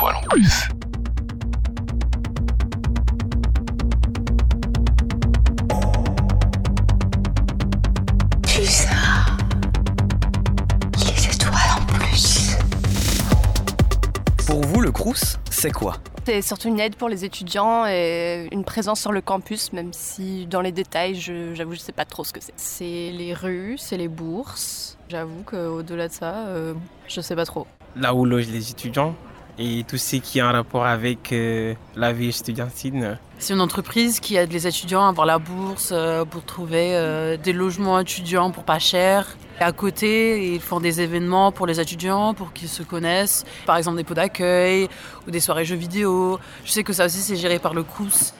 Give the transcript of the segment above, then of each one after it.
étoiles en plus. Tu ça Les étoiles en plus. Pour vous, le Crous, c'est quoi? C'est surtout une aide pour les étudiants et une présence sur le campus, même si dans les détails, je- j'avoue, je sais pas trop ce que c'est. C'est les rues, c'est les bourses. J'avoue qu'au-delà de ça, euh, je sais pas trop. là où logent les étudiants et tout ce qui est en rapport avec euh, la vie estudiantine. C'est une entreprise qui aide les étudiants à avoir la bourse euh, pour trouver euh, des logements étudiants pour pas cher. Et à côté, ils font des événements pour les étudiants pour qu'ils se connaissent. Par exemple, des pots d'accueil ou des soirées jeux vidéo. Je sais que ça aussi, c'est géré par le CRUS.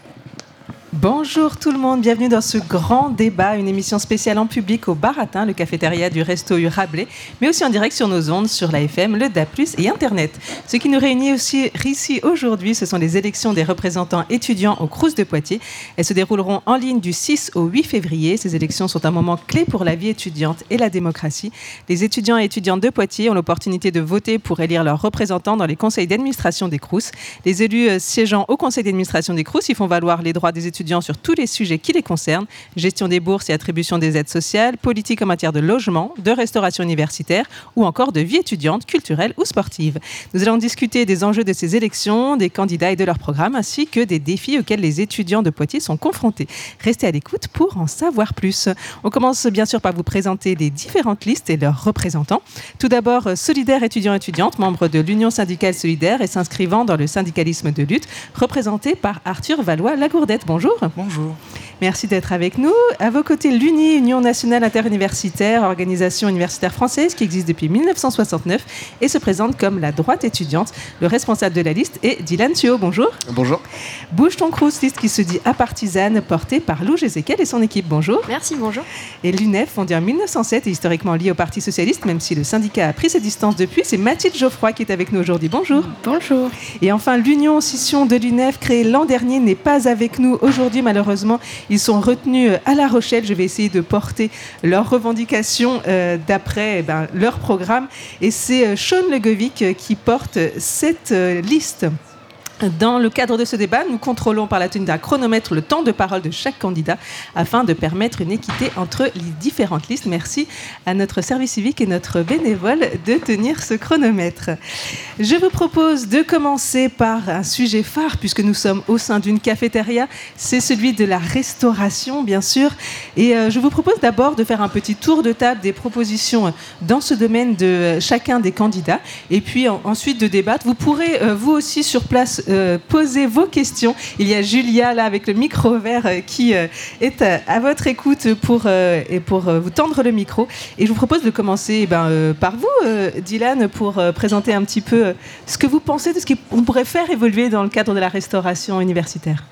Bonjour tout le monde, bienvenue dans ce grand débat, une émission spéciale en public au Baratin, le cafétéria du Resto U Rabelais, mais aussi en direct sur nos ondes, sur la FM, le DA+, et Internet. Ce qui nous réunit aussi ici aujourd'hui, ce sont les élections des représentants étudiants au Crous de Poitiers. Elles se dérouleront en ligne du 6 au 8 février. Ces élections sont un moment clé pour la vie étudiante et la démocratie. Les étudiants et étudiantes de Poitiers ont l'opportunité de voter pour élire leurs représentants dans les conseils d'administration des Crous. Les élus euh, siégeant au conseil d'administration des Crous, ils font valoir les droits des étudiants sur tous les sujets qui les concernent, gestion des bourses et attribution des aides sociales, politique en matière de logement, de restauration universitaire ou encore de vie étudiante, culturelle ou sportive. Nous allons discuter des enjeux de ces élections, des candidats et de leur programme, ainsi que des défis auxquels les étudiants de Poitiers sont confrontés. Restez à l'écoute pour en savoir plus. On commence bien sûr par vous présenter les différentes listes et leurs représentants. Tout d'abord, Solidaire étudiants-étudiantes, membre de l'Union syndicale solidaire et s'inscrivant dans le syndicalisme de lutte, représenté par Arthur Valois-Lagourdette. Bonjour. Bonjour. Merci d'être avec nous. À vos côtés, l'UNI, Union nationale interuniversitaire, organisation universitaire française qui existe depuis 1969 et se présente comme la droite étudiante. Le responsable de la liste est Dylan Thuot. Bonjour. Bonjour. Bouge ton Crous, liste qui se dit apartisane, portée par Lou Gézéquel et son équipe. Bonjour. Merci, bonjour. Et l'UNEF, fondée en 1907 et historiquement liée au Parti Socialiste, même si le syndicat a pris ses distances depuis, c'est Mathilde Geoffroy qui est avec nous aujourd'hui. Bonjour. Bonjour. Et enfin, l'Union Scission de l'UNEF, créée l'an dernier, n'est pas avec nous aujourd'hui, malheureusement. Ils sont retenus à La Rochelle. Je vais essayer de porter leurs revendications euh, d'après eh ben, leur programme. Et c'est euh, Sean Legovic euh, qui porte cette euh, liste. Dans le cadre de ce débat, nous contrôlons par la tenue d'un chronomètre le temps de parole de chaque candidat afin de permettre une équité entre les différentes listes. Merci à notre service civique et notre bénévole de tenir ce chronomètre. Je vous propose de commencer par un sujet phare puisque nous sommes au sein d'une cafétéria. C'est celui de la restauration, bien sûr. Et euh, je vous propose d'abord de faire un petit tour de table des propositions dans ce domaine de chacun des candidats et puis en- ensuite de débattre. Vous pourrez euh, vous aussi sur place euh, poser vos questions. Il y a Julia là avec le micro vert euh, qui euh, est à, votre écoute pour, et pour vous tendre le micro. Et je vous propose de commencer eh ben, par vous, Dylan, pour présenter un petit peu ce que vous pensez de ce qu'on pourrait faire évoluer dans le cadre de la restauration universitaire.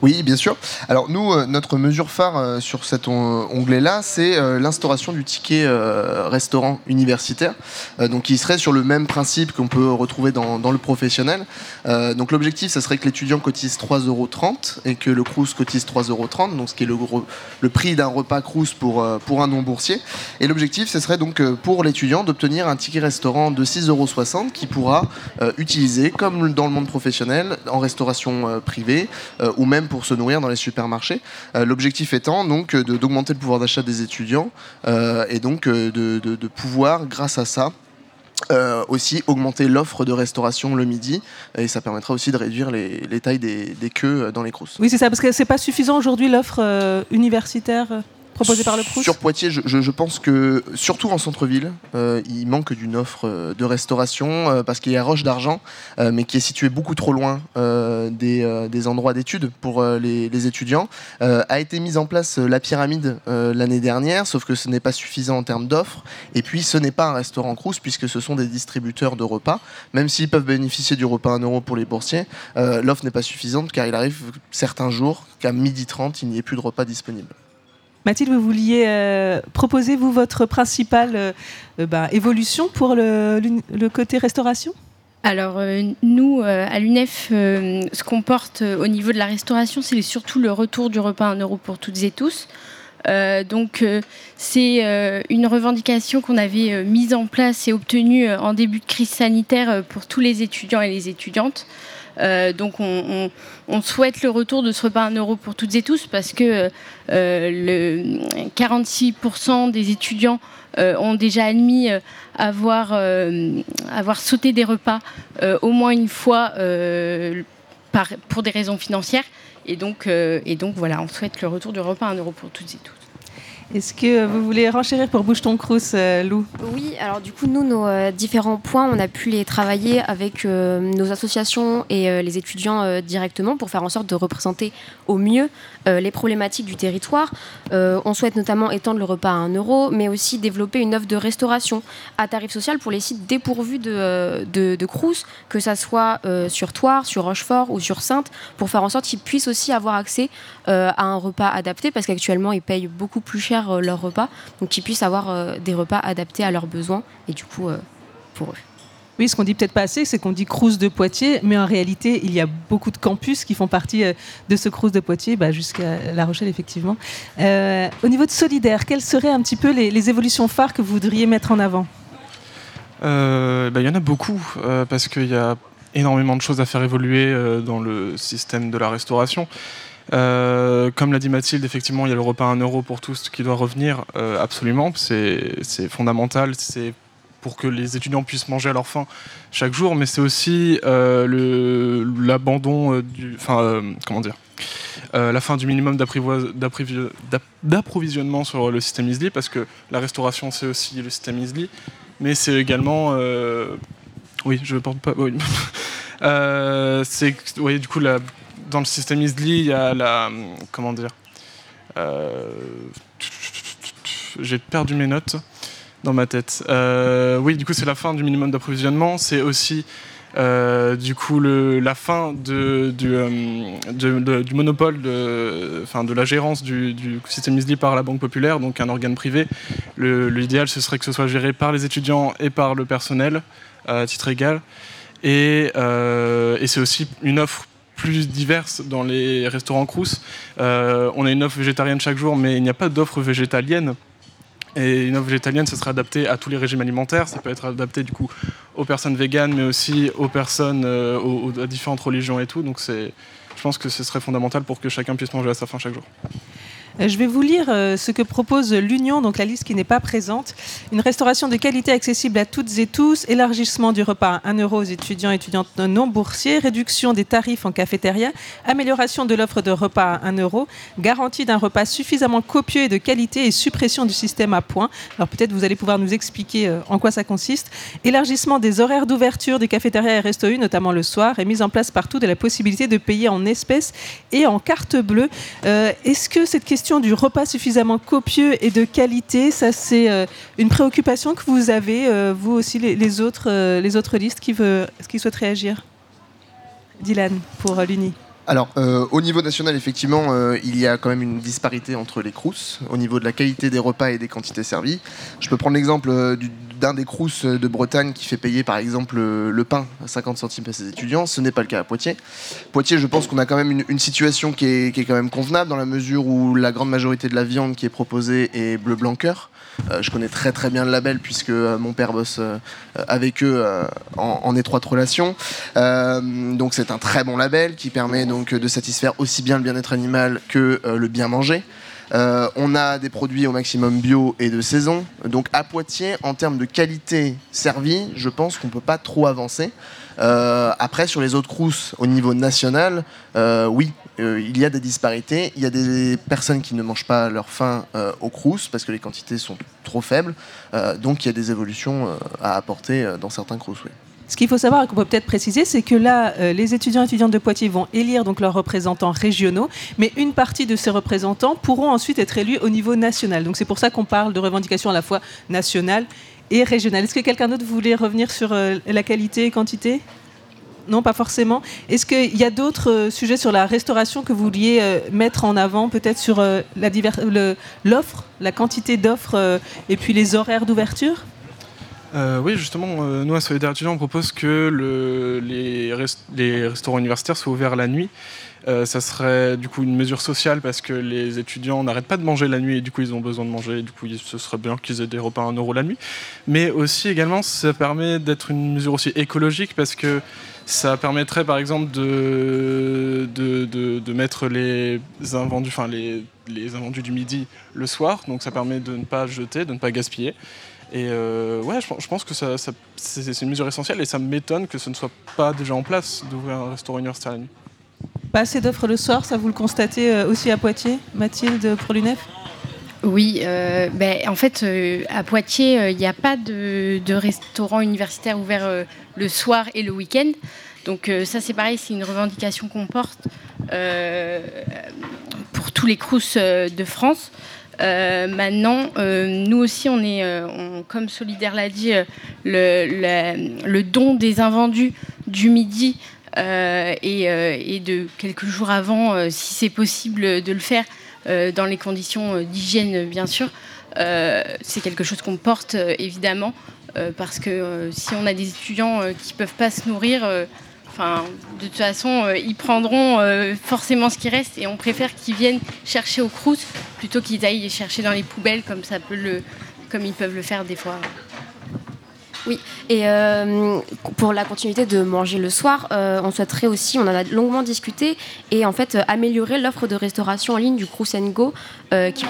Oui, bien sûr. Alors nous, euh, notre mesure phare euh, sur cet on- onglet-là, c'est euh, l'instauration du ticket restaurant universitaire, donc qui serait sur le même principe qu'on peut retrouver dans, le professionnel. Donc l'objectif, ça serait que l'étudiant cotise 3,30 euros et que le Crous cotise 3,30 euros, donc ce qui est le, prix d'un repas Crous pour, pour un non-boursier. Et l'objectif, ce serait donc pour l'étudiant d'obtenir un ticket restaurant de 6,60 euros qu'il pourra utiliser comme dans le monde professionnel, en restauration privée ou même pour se nourrir dans les supermarchés. Euh, L'objectif étant donc euh, d'augmenter le pouvoir d'achat des étudiants euh, et donc de, pouvoir, grâce à ça, aussi augmenter l'offre de restauration le midi et ça permettra aussi de réduire les, les tailles des, des queues dans les crousses. Oui, c'est ça, parce que c'est pas suffisant aujourd'hui l'offre universitaire proposée par le. Sur Poitiers, je, pense que, surtout en centre-ville, euh, il manque d'une offre euh, de restauration euh, parce qu'il y a Roche d'Argent, mais qui est situé beaucoup trop loin des, endroits d'études pour les, étudiants. A été mise en place la pyramide l'année dernière, sauf que ce n'est pas suffisant en termes d'offres. Et puis, ce n'est pas un restaurant Crous puisque ce sont des distributeurs de repas. Même s'ils peuvent bénéficier du repas à 1 euro pour les boursiers, l'offre n'est pas suffisante car il arrive certains jours qu'à midi 30, il n'y ait plus de repas disponibles. Mathilde, vous vouliez euh, proposer, vous, votre principale euh, euh, bah, évolution pour le, côté restauration? Alors nous, à l'UNEF, ce qu'on porte au niveau de la restauration, c'est surtout le retour du repas à 1 euro pour toutes et tous. donc c'est une revendication qu'on avait mise en place et obtenue en début de crise sanitaire pour tous les étudiants et les étudiantes. Donc on, souhaite le retour de ce repas à 1 euro pour toutes et tous parce que le 46% des étudiants ont déjà admis avoir, sauté des repas au moins une fois pour des raisons financières. Et donc, euh, et donc voilà, on souhaite le retour du repas à 1 euro pour toutes et tous. Est-ce que vous voulez renchérir pour Bouge ton Crous, euh, Lou? Oui, alors du coup, nous, nos euh, différents points, on a pu les travailler avec nos associations et les étudiants directement pour faire en sorte de représenter au mieux les problématiques du territoire. on souhaite notamment étendre le repas à 1 euro, mais aussi développer une offre de restauration à tarif social pour les sites dépourvus de, de, de Crous, que ça soit sur Toire, sur Rochefort ou sur Sainte, pour faire en sorte qu'ils puissent aussi avoir accès à un repas adapté, parce qu'actuellement, ils payent beaucoup plus cher euh, leur repas, donc qu'ils puissent avoir euh, des repas adaptés à leurs besoins et du coup euh, pour eux. Oui, ce qu'on dit peut-être pas assez, c'est qu'on dit Crous de Poitiers, mais en réalité, il y a beaucoup de campus qui font partie de ce Crous de Poitiers, bah, jusqu'à La Rochelle, effectivement. au niveau de Solidaire, quelles seraient un petit peu les, évolutions phares que vous voudriez mettre en avant? Bah, Il y en a beaucoup, parce qu'il y a énormément de choses à faire évoluer dans le système de la restauration. Euh, comme l'a dit Mathilde, effectivement, il y a le repas à 1 euro pour tous qui doit revenir, euh, absolument. C'est fondamental. Pour que les étudiants puissent manger à leur faim chaque jour, mais c'est aussi euh, l'abandon du. Enfin, comment dire la fin du minimum d'approvisionnement sur le système ISLI, parce que la restauration, c'est aussi le système ISLI, mais c'est également. oui, je ne porte pas. Oui. du coup dans le système ISLI, il y a la. Comment dire euh, J'ai perdu mes notes dans ma tête. Euh, oui, du coup, c'est la fin du minimum d'approvisionnement. C'est aussi. Euh, du coup, la fin de, du, monopole de, de la gérance du, système ISLI par la Banque Populaire, donc un organe privé. L'idéal, ce serait que ce soit géré par les étudiants et par le personnel à titre égal. Et, c'est aussi une offre plus diverses dans les restaurants Crous. Euh, on a une offre végétarienne chaque jour, mais il n'y a pas d'offre végétalienne. Et une offre végétalienne, ça sera adapté à tous les régimes alimentaires. Ça peut être adapté du coup aux personnes véganes, mais aussi aux personnes, euh, aux, différentes religions et tout. Donc c'est, je pense que ce serait fondamental pour que chacun puisse manger à sa faim chaque jour. Euh, je vais vous lire euh, ce que propose l'Union, donc la liste qui n'est pas présente. Une restauration de qualité accessible à toutes et tous, élargissement du repas à 1 euro aux étudiants et étudiantes non boursiers, réduction des tarifs en cafétéria, amélioration de l'offre de repas à 1 euro, garantie d'un repas suffisamment copieux et de qualité et suppression du système à points. Alors peut-être vous allez pouvoir nous expliquer euh, en quoi ça consiste. Élargissement des horaires d'ouverture des cafétérias et resto notamment le soir, et mise en place partout de la possibilité de payer en espèces et en carte bleue. Est-ce que cette question du repas suffisamment copieux et de qualité, ça c'est euh, une préoccupation que vous avez, euh, vous aussi, les, autres, euh, les autres listes qui, veut, souhaitent réagir? Dylan, pour l'UNI. Alors, au niveau national, effectivement, il y a quand même une disparité entre les crous au niveau de la qualité des repas et des quantités servies. Je peux prendre l'exemple du d'un des crous de Bretagne qui fait payer par exemple le pain à 50 centimes à ses étudiants. Ce n'est pas le cas à Poitiers. Poitiers, je pense qu'on a quand même une, situation qui est, qui est, quand même convenable dans la mesure où la grande majorité de la viande qui est proposée est bleu blanc cœur. Euh, je connais très très bien le label puisque euh, mon père bosse euh, avec eux en, en, étroite relation. donc c'est un très bon label qui permet donc de satisfaire aussi bien le bien-être animal que le bien manger. Euh, on a des produits au maximum bio et de saison. Donc à Poitiers, en termes de qualité servie, je pense qu'on ne peut pas trop avancer. Euh, après, sur les autres crousses au niveau national, euh, oui, il y a des disparités. Il y a des personnes qui ne mangent pas leur faim aux crousses parce que les quantités sont trop faibles. donc il y a des évolutions à apporter dans certains crousses. Oui. Ce qu'il faut savoir et qu'on peut peut-être préciser, c'est que là, euh, les étudiants et étudiantes de Poitiers vont élire donc leurs représentants régionaux, mais une partie de ces représentants pourront ensuite être élus au niveau national. Donc c'est pour ça qu'on parle de revendications à la fois nationales et régionales. Est-ce que quelqu'un d'autre voulait revenir sur euh, la qualité et quantité? Non, pas forcément. Est-ce qu'il y a d'autres euh, sujets sur la restauration que vous vouliez mettre en avant, peut-être sur l'offre, la quantité d'offres et puis les horaires d'ouverture? Euh, oui, justement, euh, nous à Étudiant, on propose que le- les, rest- les restaurants universitaires soient ouverts la nuit. Euh, ça serait du coup une mesure sociale parce que les étudiants n'arrêtent pas de manger la nuit et du coup ils ont besoin de manger. Du coup, ce serait bien qu'ils aient des repas à 1 euro la nuit. Mais aussi également, ça permet d'être une mesure aussi écologique parce que ça permettrait par exemple de, mettre les invendus, enfin les invendus du midi le soir. Donc ça permet de ne pas jeter, de ne pas gaspiller. Et euh, ouais, je, pense- je pense que ça, ça- c'est une mesure essentielle et ça m'étonne que ce ne soit pas déjà en place d'ouvrir un restaurant universitaire la nuit. Pas assez d'offres le soir, ça vous le constatez euh, aussi à Poitiers, Mathilde, pour l'UNEF? Oui, euh, ben, en fait, euh, à Poitiers, euh, il n'y a pas de, de restaurant universitaire ouvert euh, le soir et le week-end. Donc euh, ça, c'est pareil, c'est une revendication qu'on porte euh, pour tous les crous euh, de France. Euh, maintenant, euh, nous aussi, on est, euh, comme Solidaire l'a dit, le, don des invendus du midi et, de quelques jours avant, si c'est possible de le faire, dans les conditions d'hygiène, bien sûr. C'est quelque chose qu'on porte évidemment parce que si on a des étudiants qui peuvent pas se nourrir, de toute façon, euh, ils prendront euh, forcément ce qui reste et on préfère qu'ils viennent chercher au crous plutôt qu'ils aillent chercher dans les poubelles comme ça peut le, ils peuvent le faire des fois. Oui, et euh, pour la continuité de manger le soir, on souhaiterait aussi, on en a longuement discuté, et en fait améliorer l'offre de restauration en ligne du Crous Go, euh, qui,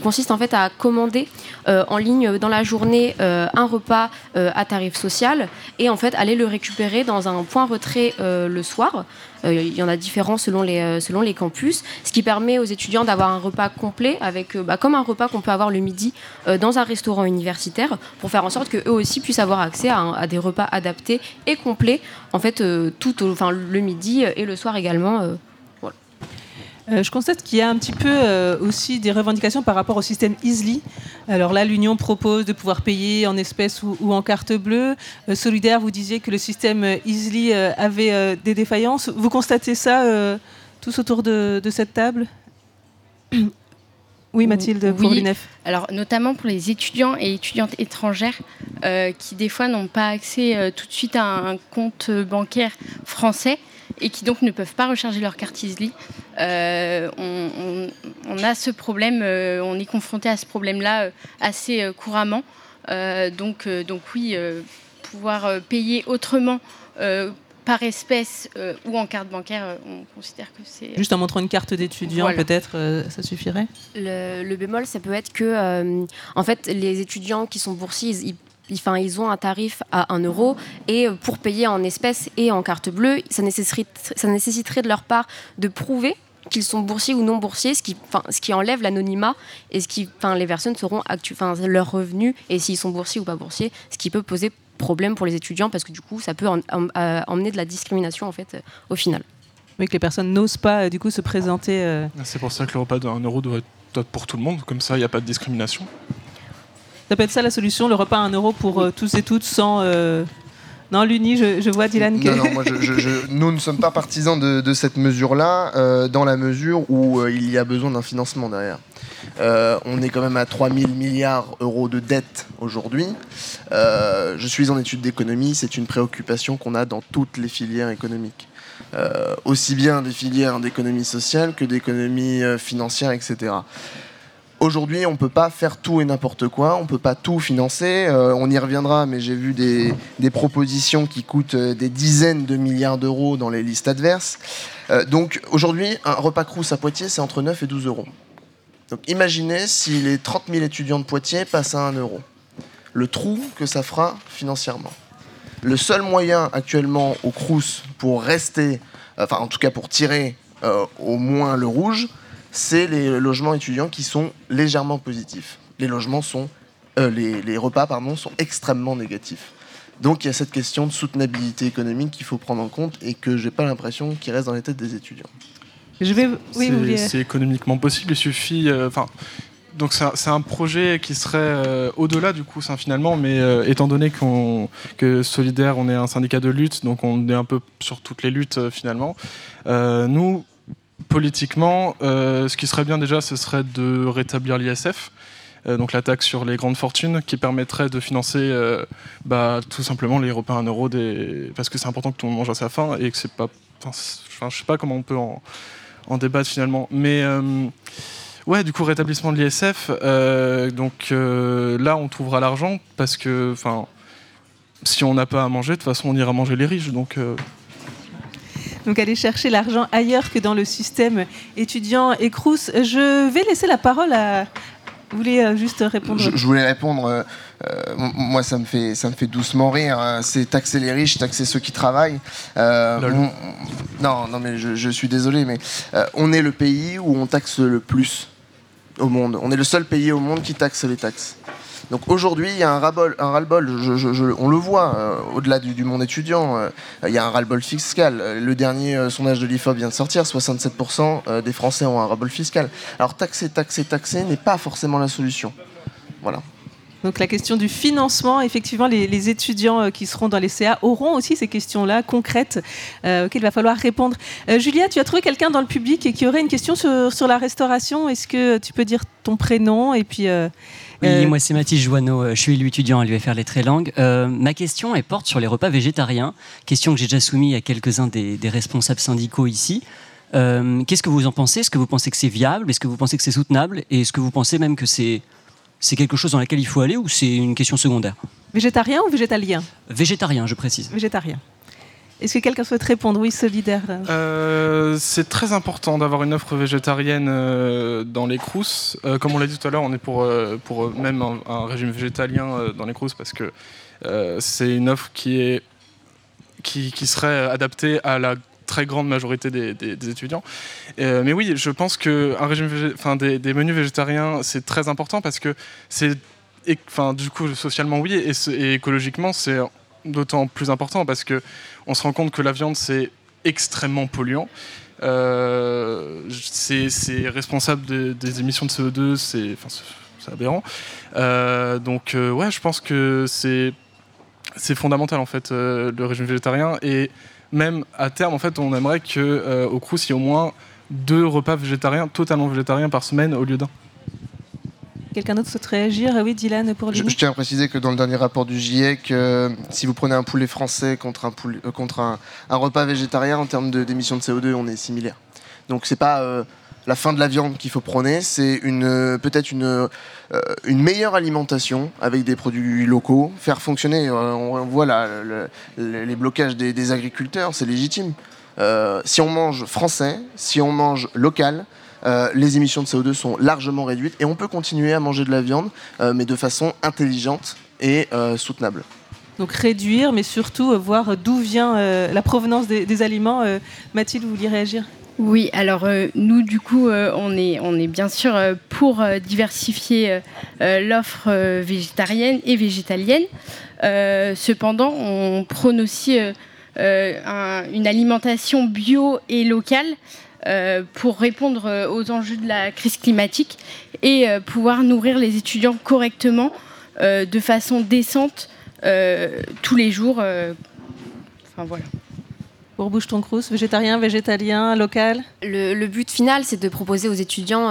consiste, en fait à commander euh, en ligne dans la journée euh, un repas euh, à tarif social, et en fait aller le récupérer dans un point retrait euh, le soir. Euh, Il y en a différents selon les, euh, selon les campus, ce qui permet aux étudiants d'avoir un repas complet, avec, euh, bah, comme un repas qu'on peut avoir le midi euh, dans un restaurant universitaire, pour faire en sorte qu'eux aussi puissent avoir accès à, à des repas adaptés et complets, en fait, euh, tout enfin, le midi et le soir également. Euh, je constate qu'il y a un petit peu euh, aussi des revendications par rapport au système Easly. Alors là, l'Union propose de pouvoir payer en espèces ou, ou en carte bleue. Euh, Solidaire, vous disiez que le système Easly avait des défaillances. Vous constatez ça tous autour de, de cette table? Oui, Mathilde, pour Oui. l'UNEF. Alors, notamment pour les étudiants et étudiantes étrangères qui, des fois, n'ont pas accès tout de suite à un compte bancaire français et qui donc ne peuvent pas recharger leur carte Easly. Euh, on, on- on a ce problème, euh, on est confronté à ce problème-là euh, assez euh, couramment. Euh, donc, euh, donc, oui, euh, pouvoir euh, payer autrement euh, par espèce euh, ou en carte bancaire, euh, on considère que c'est. Juste en montrant une carte d'étudiant, Voilà. peut-être, euh, ça suffirait? Le, le bémol, ça peut être que, euh, en fait, les étudiants qui sont boursiers, ils, ils- enfin, ils ont un tarif à 1 euro et pour payer en espèces et en carte bleue, ça nécessiterait, ça nécessiterait de leur part de prouver qu'ils sont boursiers ou non boursiers, ce qui, enfin, ce qui enlève l'anonymat et ce qui, enfin, les personnes seront actu, enfin, leurs revenus et s'ils sont boursiers ou pas boursiers, ce qui peut poser problème pour les étudiants parce que du coup, ça peut en- en- euh, emmener de la discrimination en fait euh, au final. Oui, que les personnes n'osent pas, euh, du coup, se présenter. euh, C'est pour ça que le repas de 1 euro doit être pour tout le monde, comme ça il n'y a pas de discrimination. Ça peut être ça la solution, le repas à 1 euro pour euh, tous et toutes sans. euh, Non, l'Uni, je, je vois Dylan que. Non, non, moi, je- je- je- nous ne sommes pas partisans de, de cette mesure-là, euh, dans la mesure où euh, il y a besoin d'un financement derrière. Euh, on est quand même à 3000 milliards d'euros de dette aujourd'hui. Euh, je suis en études d'économie, c'est une préoccupation qu'on a dans toutes les filières économiques. Euh, aussi bien des filières d'économie sociale que d'économie euh, financière, etc. Aujourd'hui, on ne peut pas faire tout et n'importe quoi, on ne peut pas tout financer. Euh, on y reviendra, mais j'ai vu des, propositions qui coûtent euh, des dizaines de milliards d'euros dans les listes adverses. Euh, donc aujourd'hui, un repas crous à Poitiers, c'est entre 9 et 12 euros. Donc imaginez si les 30 000 étudiants de Poitiers passent à 1 euro. Le trou que ça fera financièrement. Le seul moyen actuellement au crous pour rester, enfin en tout cas pour tirer au moins le rouge, c'est les logements étudiants qui sont légèrement positifs. Les logements sont, euh, les, les repas pardon, sont extrêmement négatifs. Donc il y a cette question de soutenabilité économique qu'il faut prendre en compte et que j'ai pas l'impression qu'il reste dans les têtes des étudiants. Je vais. Oui, C'est- vous vouliez- c'est économiquement possible, il suffit. euh, donc c'est un, projet qui serait euh, au-delà du coup, ça, finalement, mais euh, étant donné qu'on que Solidaire, on est un syndicat de lutte, donc on est un peu sur toutes les luttes euh, finalement. euh, nous, politiquement, euh, ce qui serait bien déjà, ce serait de rétablir l'ISF. donc la taxe sur les grandes fortunes, qui permettrait de financer bah, tout simplement les repas à 1 euro, parce que c'est important que tout le monde mange à sa faim et que c'est pas. Enfin, je sais pas comment on peut en, débattre finalement. Mais. Ouais, du coup, rétablissement de l'ISF. donc là, on trouvera l'argent parce que, si on n'a pas à manger, de toute façon, on ira manger les riches. Donc, donc aller chercher l'argent ailleurs que dans le système étudiant et Crous. Je vais laisser la parole à... Vous voulez euh, juste répondre je, voulais répondre. Euh, euh, moi, ça me fait, ça me fait doucement rire. Hein. C'est taxer les riches, taxer ceux qui travaillent. non, non, mais je, je suis désolé, mais on est le pays où on taxe le plus au monde. On est le seul pays au monde qui taxe les taxes. Donc aujourd'hui, il y a un ras-le-bol. on le voit euh, au-delà du, monde étudiant. Euh, il y a un ras-le-bol fiscal. Le dernier euh, sondage de l'IFOP vient de sortir. 67% des Français ont un ras-bol fiscal. Alors taxer, taxer, taxer n'est pas forcément la solution. Voilà. Donc la question du financement, effectivement, les, étudiants qui seront dans les CA auront aussi ces questions-là concrètes auxquelles il va falloir répondre. Julia, tu as trouvé quelqu'un dans le public qui aurait une question sur, sur la restauration? Est-ce que tu peux dire ton prénom et puis oui, euh, moi c'est Mathis Joanneau, euh, je suis étudiant à l'UFR Les Très Langues. Euh, ma question elle porte sur les repas végétariens, question que j'ai déjà soumise à quelques-uns des, responsables syndicaux ici. Qu'est-ce que vous en pensez? Est-ce que vous pensez que c'est viable? Est-ce que vous pensez que c'est soutenable? Et est-ce que vous pensez même que c'est c'est quelque chose dans lequel il faut aller ou c'est une question secondaire Végétarien ou végétalien Végétarien, je précise. Végétarien. Est-ce que quelqu'un souhaite répondre Oui, solidaire. Euh, c'est très important d'avoir une offre végétarienne euh, dans les crousses. Euh, comme on l'a dit tout à l'heure, on est pour, pour même un, régime végétalien dans les crousses parce que c'est une offre qui, est, qui, qui, serait adaptée à la très grande majorité des, étudiants. mais oui, je pense que un régime enfin, des, menus végétariens, c'est très important parce que c'est enfin, du coup, socialement, oui, et, écologiquement, c'est d'autant plus important parce que on se rend compte que la viande c'est extrêmement polluant. Euh, c'est responsable des émissions de CO2, c'est aberrant. Euh, donc euh, ouais, je pense que c'est fondamental en fait le régime végétarien et même à terme en fait on aimerait que au Crous il y ait au moins deux repas végétariens totalement végétariens par semaine au lieu d'un. Quelqu'un d'autre souhaite réagir? Oui, Dylan, pour je, je, tiens à préciser que dans le dernier rapport du GIEC, euh, si vous prenez un poulet français contre un, poulet, euh, contre un, repas végétarien, en termes d'émissions de, CO2, on est similaire. Donc c'est pas euh, la fin de la viande qu'il faut prôner, c'est une, peut-être une, une meilleure alimentation avec des produits locaux, faire fonctionner, on voit les blocages des, des agriculteurs, c'est légitime. si on mange français, si on mange local, euh, les émissions de CO2 sont largement réduites et on peut continuer à manger de la viande, euh, mais de façon intelligente et euh, soutenable. Donc réduire, mais surtout voir d'où vient la provenance des, aliments. Mathilde, vous vouliez réagir? Oui, alors nous du coup on, est, on est bien sûr pour diversifier l'offre végétarienne et végétalienne. cependant, on prône aussi une alimentation bio et locale euh, pour répondre euh, aux enjeux de la crise climatique et euh, pouvoir nourrir les étudiants correctement, de façon décente, tous les jours. Enfin voilà. Pour Bouche ton Crous, végétarien, végétalien, local le, but final, c'est de proposer aux étudiants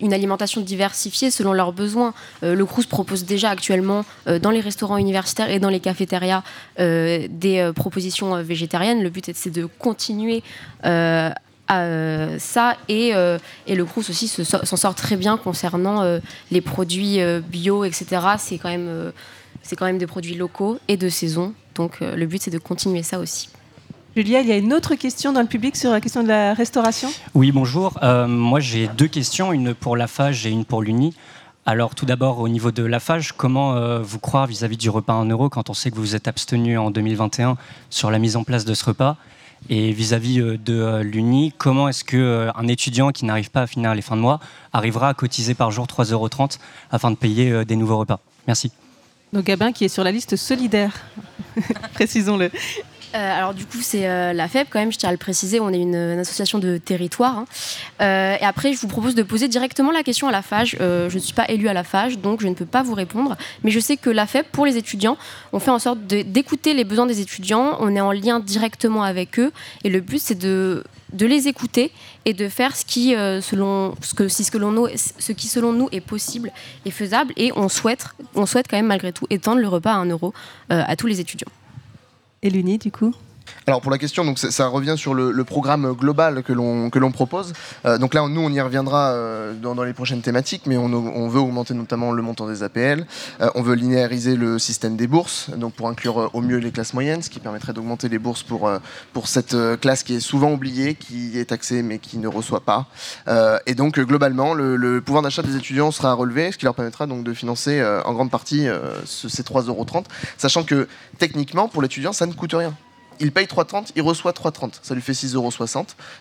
une alimentation diversifiée selon leurs besoins. le Crous propose déjà actuellement dans les restaurants universitaires et dans les cafétérias des propositions végétariennes. Le but, c'est de continuer euh, ça et, euh, et, le Crous aussi s'en sort très bien concernant euh, les produits bio, etc. C'est quand, même, quand même des produits locaux et de saison. Donc le but c'est de continuer ça aussi. Julia, il y a une autre question dans le public sur la question de la restauration? Oui, bonjour. moi j'ai deux questions, une pour la FAGE et une pour l'UNI. Alors tout d'abord au niveau de la FAGE, comment vous croire vis-à-vis -vis du repas en euro quand on sait que vous vous êtes abstenu en 2021 sur la mise en place de ce repas? Et vis-à-vis euh, de euh, l'UNI, comment est-ce qu'un euh, étudiant qui n'arrive pas à finir les fins de mois arrivera à cotiser par jour 3,30 euros afin de payer des nouveaux repas? Merci. Donc Gabin qui est sur la liste solidaire, précisons-le. Euh, alors du coup, c'est euh, la FEB quand même, je tiens à le préciser, on est une, association de territoire. Hein. Euh, et après, je vous propose de poser directement la question à la FAGE. je ne suis pas élue à la FAGE, donc je ne peux pas vous répondre. Mais je sais que la FEB, pour les étudiants, on fait en sorte d'écouter les besoins des étudiants, on est en lien directement avec eux. Et le but, c'est de les écouter et de faire ce qui, selon, ce, que, si ce qui selon nous est possible et faisable. Et on souhaite, on souhaite quand même malgré tout étendre le repas à 1 euro à tous les étudiants. Et l'UNI, du coup alors pour la question, donc ça, revient sur le, programme global que l'on que l'on propose. Euh, donc là, nous, on y reviendra euh, dans, les prochaines thématiques, mais on, veut augmenter notamment le montant des APL. Euh, on veut linéariser le système des bourses, donc pour inclure au mieux les classes moyennes, ce qui permettrait d'augmenter les bourses pour pour cette classe qui est souvent oubliée, qui est taxée mais qui ne reçoit pas. et donc globalement, le, pouvoir d'achat des étudiants sera relevé, ce qui leur permettra donc de financer en grande partie ces 3,30 euros, sachant que techniquement pour l'étudiant, ça ne coûte rien il paye 3,30, il reçoit 3,30. Ça lui fait 6,60 euros.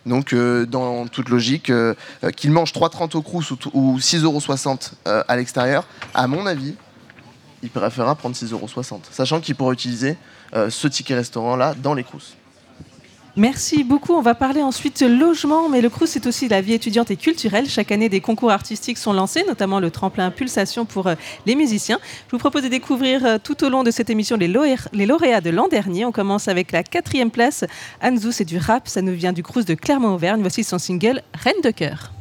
Donc, euh, dans toute logique, euh, euh, qu'il mange 3,30 au Crous ou, 6,60 euros à l'extérieur, à mon avis, il préférera prendre 6,60 euros. Sachant qu'il pourra utiliser ce ticket restaurant-là dans les Crous. Merci beaucoup. On va parler ensuite logement, mais le CRUS, c'est aussi la vie étudiante et culturelle. Chaque année, des concours artistiques sont lancés, notamment le tremplin Pulsation pour euh, les musiciens. Je vous propose de découvrir euh, tout au long de cette émission les, lauréats de l'an dernier. On commence avec la quatrième place. Anzou, c'est du rap, ça nous vient du CRUS de Clermont-Auvergne. Voici son single Reine de cœur.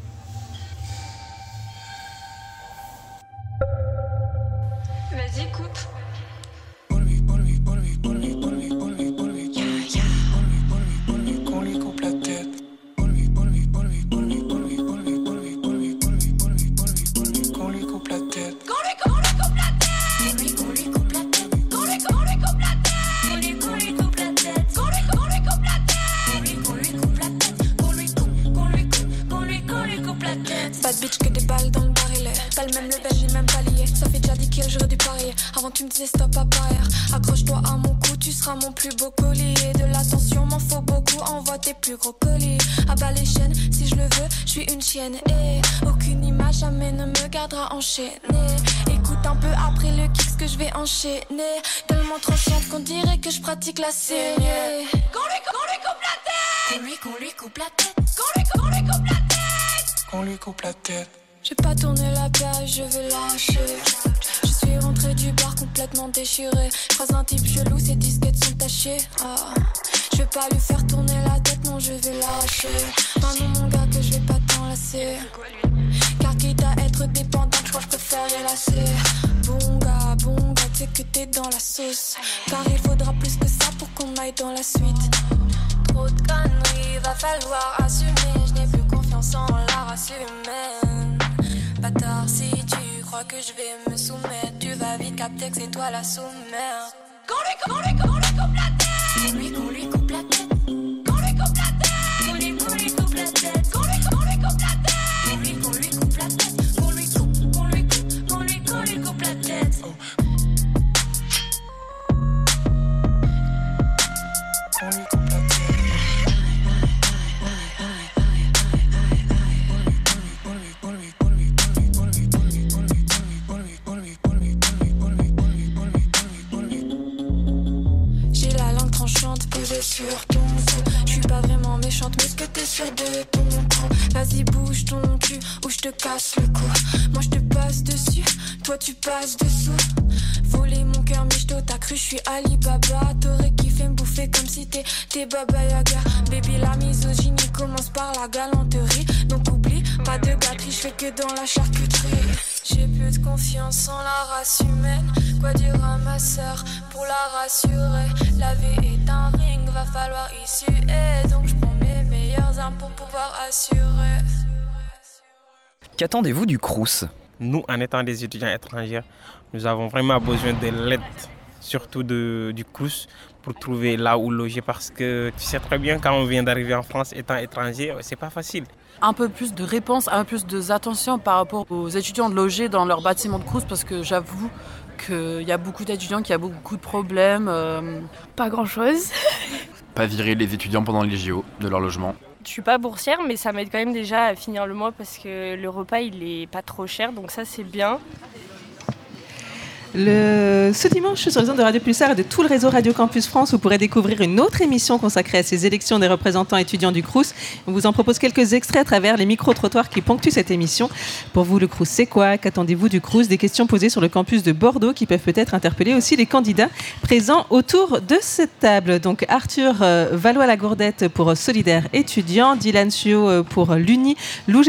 Même le bel, même pas lié. Ça fait déjà 10 kills, j'aurais dû parier. Avant, tu me disais stop à barrière. Accroche-toi à mon cou, tu seras mon plus beau collier. De l'attention, m'en faut beaucoup. Envoie tes plus gros colis. À bas les chaînes, si je le veux, je suis une chienne. Et aucune image jamais ne me gardera enchaînée. Écoute un peu après le kick ce que je vais enchaîner. Tellement trop chiante qu'on dirait que je pratique la saignée. Qu'on lui, coupe la tête. Qu'on lui, qu'on lui coupe la tête. Qu'on lui, qu'on lui coupe la tête. Qu'on lui coupe la tête. J'ai pas tourné la page, je vais lâcher. Je suis rentré du bar complètement déchiré. Croise un type chelou, ses disquettes sont tachées. Ah. Je vais pas lui faire tourner la tête, non, je vais lâcher. Maintenant, mon gars, que je vais pas t'enlacer. Car quitte à être dépendant, je crois que je préfère lasser. Bon gars, bon gars, tu sais que t'es dans la sauce. Car il faudra plus que ça pour qu'on aille dans la suite. Trop de conneries, va falloir assumer. Je n'ai plus confiance en la race humaine bâtard, si tu crois que je vais me soumettre, tu vas vite capter que c'est toi la sous-merde. Qu'on lui, qu'on lui, qu'on lui coupe la tête! Qu'on lui, qu'on lui coupe sur ton cou. Je suis pas vraiment méchante, mais ce que t'es sûr de ton coup. Vas-y, bouge ton cul ou je te casse le cou. Moi je te passe dessus, toi tu passes dessous. Voler mon cœur, mais t'as cru, je suis Alibaba. T'aurais kiffé me bouffer comme si t'étais Baba Yaga. Baby, la misogynie commence par la galanterie. Donc oublie, pas de batterie, je fais que dans la charcuterie. J'ai plus de confiance en la race humaine. Quoi dire à ma soeur pour la rassurer? La vie est un ring, va falloir y suer. Donc je prends mes meilleures armes pour pouvoir assurer. Qu'attendez-vous du Crous? Nous, en étant des étudiants étrangers, nous avons vraiment besoin de l'aide, surtout de, du Crous, pour trouver là où loger parce que tu sais très bien quand on vient d'arriver en France étant étranger, c'est pas facile un peu plus de réponses, un peu plus d'attention par rapport aux étudiants de loger dans leur bâtiment de Crous parce que j'avoue qu'il y a beaucoup d'étudiants qui ont beaucoup de problèmes. Euh. Pas grand-chose. Pas virer les étudiants pendant les JO de leur logement. Je suis pas boursière, mais ça m'aide quand même déjà à finir le mois parce que le repas il est pas trop cher, donc ça c'est bien. Ce dimanche, sur les ondes de Radio Pulsar et de tout le réseau Radio Campus France, vous pourrez découvrir une autre émission consacrée à ces élections des représentants étudiants du Crous. On vous en propose quelques extraits à travers les micro-trottoirs qui ponctuent cette émission. Pour vous, le Crous, c'est quoi? Qu'attendez-vous du Crous? Des questions posées sur le campus de Bordeaux qui peuvent peut-être interpeller aussi les candidats présents autour de cette table. Donc Arthur euh, Valois-Lagourdette pour Solidaire étudiant, Dylan Suo euh, pour l'Uni, Lou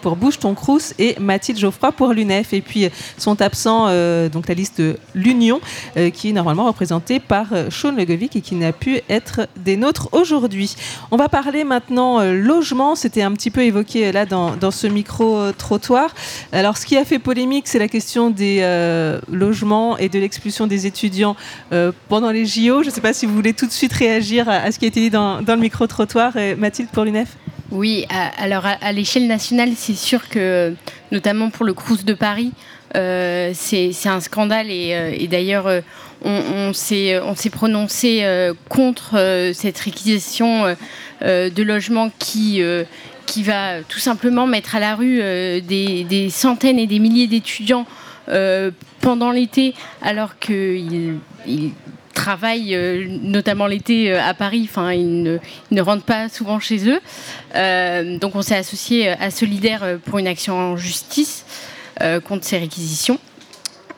pour Bouge ton Crous et Mathilde Geoffroy pour l'UNEF. Et puis sont absents euh, donc la liste de l'Union, euh, qui est normalement représentée par euh, Sean Legovic et qui n'a pu être des nôtres aujourd'hui. On va parler maintenant euh, logement. C'était un petit peu évoqué là dans, dans ce micro-trottoir. Alors, ce qui a fait polémique, c'est la question des logements et de l'expulsion des étudiants pendant les JO. Je ne sais pas si vous voulez tout de suite réagir à, ce qui a été dit dans, dans le micro-trottoir. Mathilde pour l'UNEF oui, alors à, l'échelle nationale, c'est sûr que, notamment pour le Crous de Paris, c'est un scandale et, euh, d'ailleurs euh, on, s'est prononcé contre cette réquisition de logements qui, qui va tout simplement mettre à la rue des, centaines et des milliers d'étudiants pendant l'été alors qu'ils travaillent notamment l'été à Paris, enfin ils ne, rentrent pas souvent chez eux. donc on s'est associé à Solidaire pour une action en justice. Euh, contre ces réquisitions.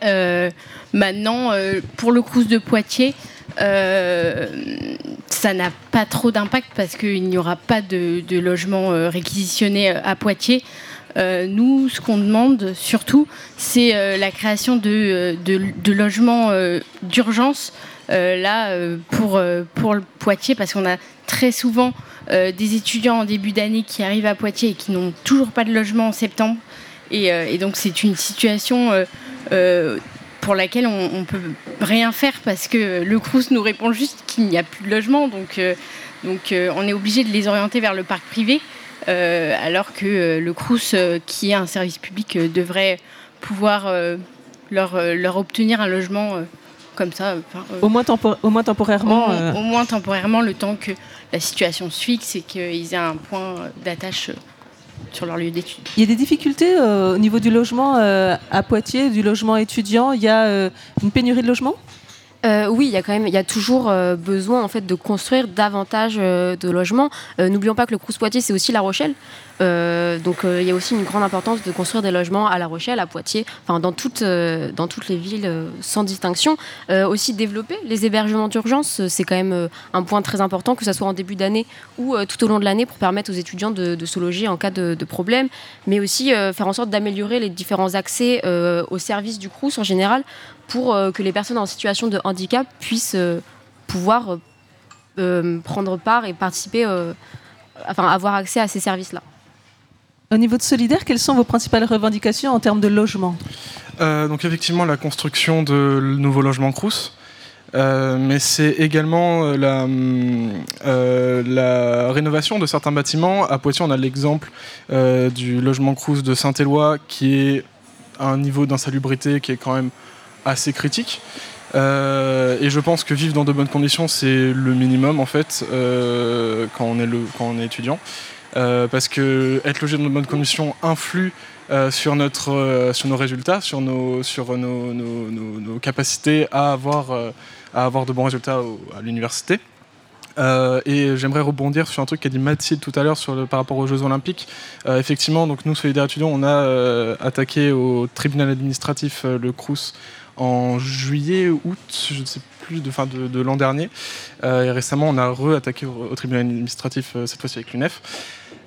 Euh, maintenant, euh, pour le Crous de Poitiers, ça n'a pas trop d'impact parce qu'il n'y aura pas de, de logement réquisitionné à Poitiers. nous, ce qu'on demande surtout, c'est la création de, logements d'urgence là pour, Poitiers parce qu'on a très souvent des étudiants en début d'année qui arrivent à Poitiers et qui n'ont toujours pas de logement en septembre. Euh, et, donc c'est une situation euh, euh, pour laquelle on ne peut rien faire parce que le Crous nous répond juste qu'il n'y a plus de logement. Donc, donc on est obligé de les orienter vers le parc privé, alors que le Crous, qui est un service public, devrait pouvoir leur, leur obtenir un logement comme ça. au, moins au moins temporairement au, moins temporairement, le temps que la situation se fixe et qu'ils aient un point d'attache sur leur lieu d'études. Il y a des difficultés euh, au niveau du logement euh, à Poitiers, du logement étudiant? Il y a euh, une pénurie de logements? Oui, il y a quand même, il y a toujours besoin en fait de construire davantage de logements. N'oublions pas que le Crous Poitiers, c'est aussi La Rochelle. Euh, donc euh, il y a aussi une grande importance de construire des logements à La Rochelle, à Poitiers, enfin dans toutes, euh, les villes sans distinction. aussi développer les hébergements d'urgence, c'est quand même un point très important, que ce soit en début d'année ou tout au long de l'année pour permettre aux étudiants de, se loger en cas de, problème, mais aussi faire en sorte d'améliorer les différents accès aux services du CRUS en général pour que les personnes en situation de handicap puissent pouvoir prendre part et participer, enfin avoir accès à ces services-là. Au niveau de Solidaire, quelles sont vos principales revendications en termes de logement? Euh, Donc effectivement la construction de nouveaux logements Crous. Euh, mais c'est également euh, la, la, rénovation de certains bâtiments. À Poitiers, on a l'exemple du logement Crous de Saint-Éloi qui est à un niveau d'insalubrité qui est quand même assez critique. et je pense que vivre dans de bonnes conditions, c'est le minimum en fait quand, on est quand on est étudiant. Euh, parce que être logé dans de bonnes conditions influe euh, sur, notre, euh, sur nos résultats, sur nos, sur nos, nos, capacités à avoir, à avoir de bons résultats à l'université. et j'aimerais rebondir sur un truc qu'a dit Mathilde tout à l'heure par rapport aux Jeux Olympiques. effectivement, donc nous, Solidaires étudiants, on a attaqué au tribunal administratif le CRUS en juillet, août, je ne sais plus, de, de, l'an dernier. et récemment, on a re-attaqué au, tribunal administratif, cette fois-ci avec l'UNEF.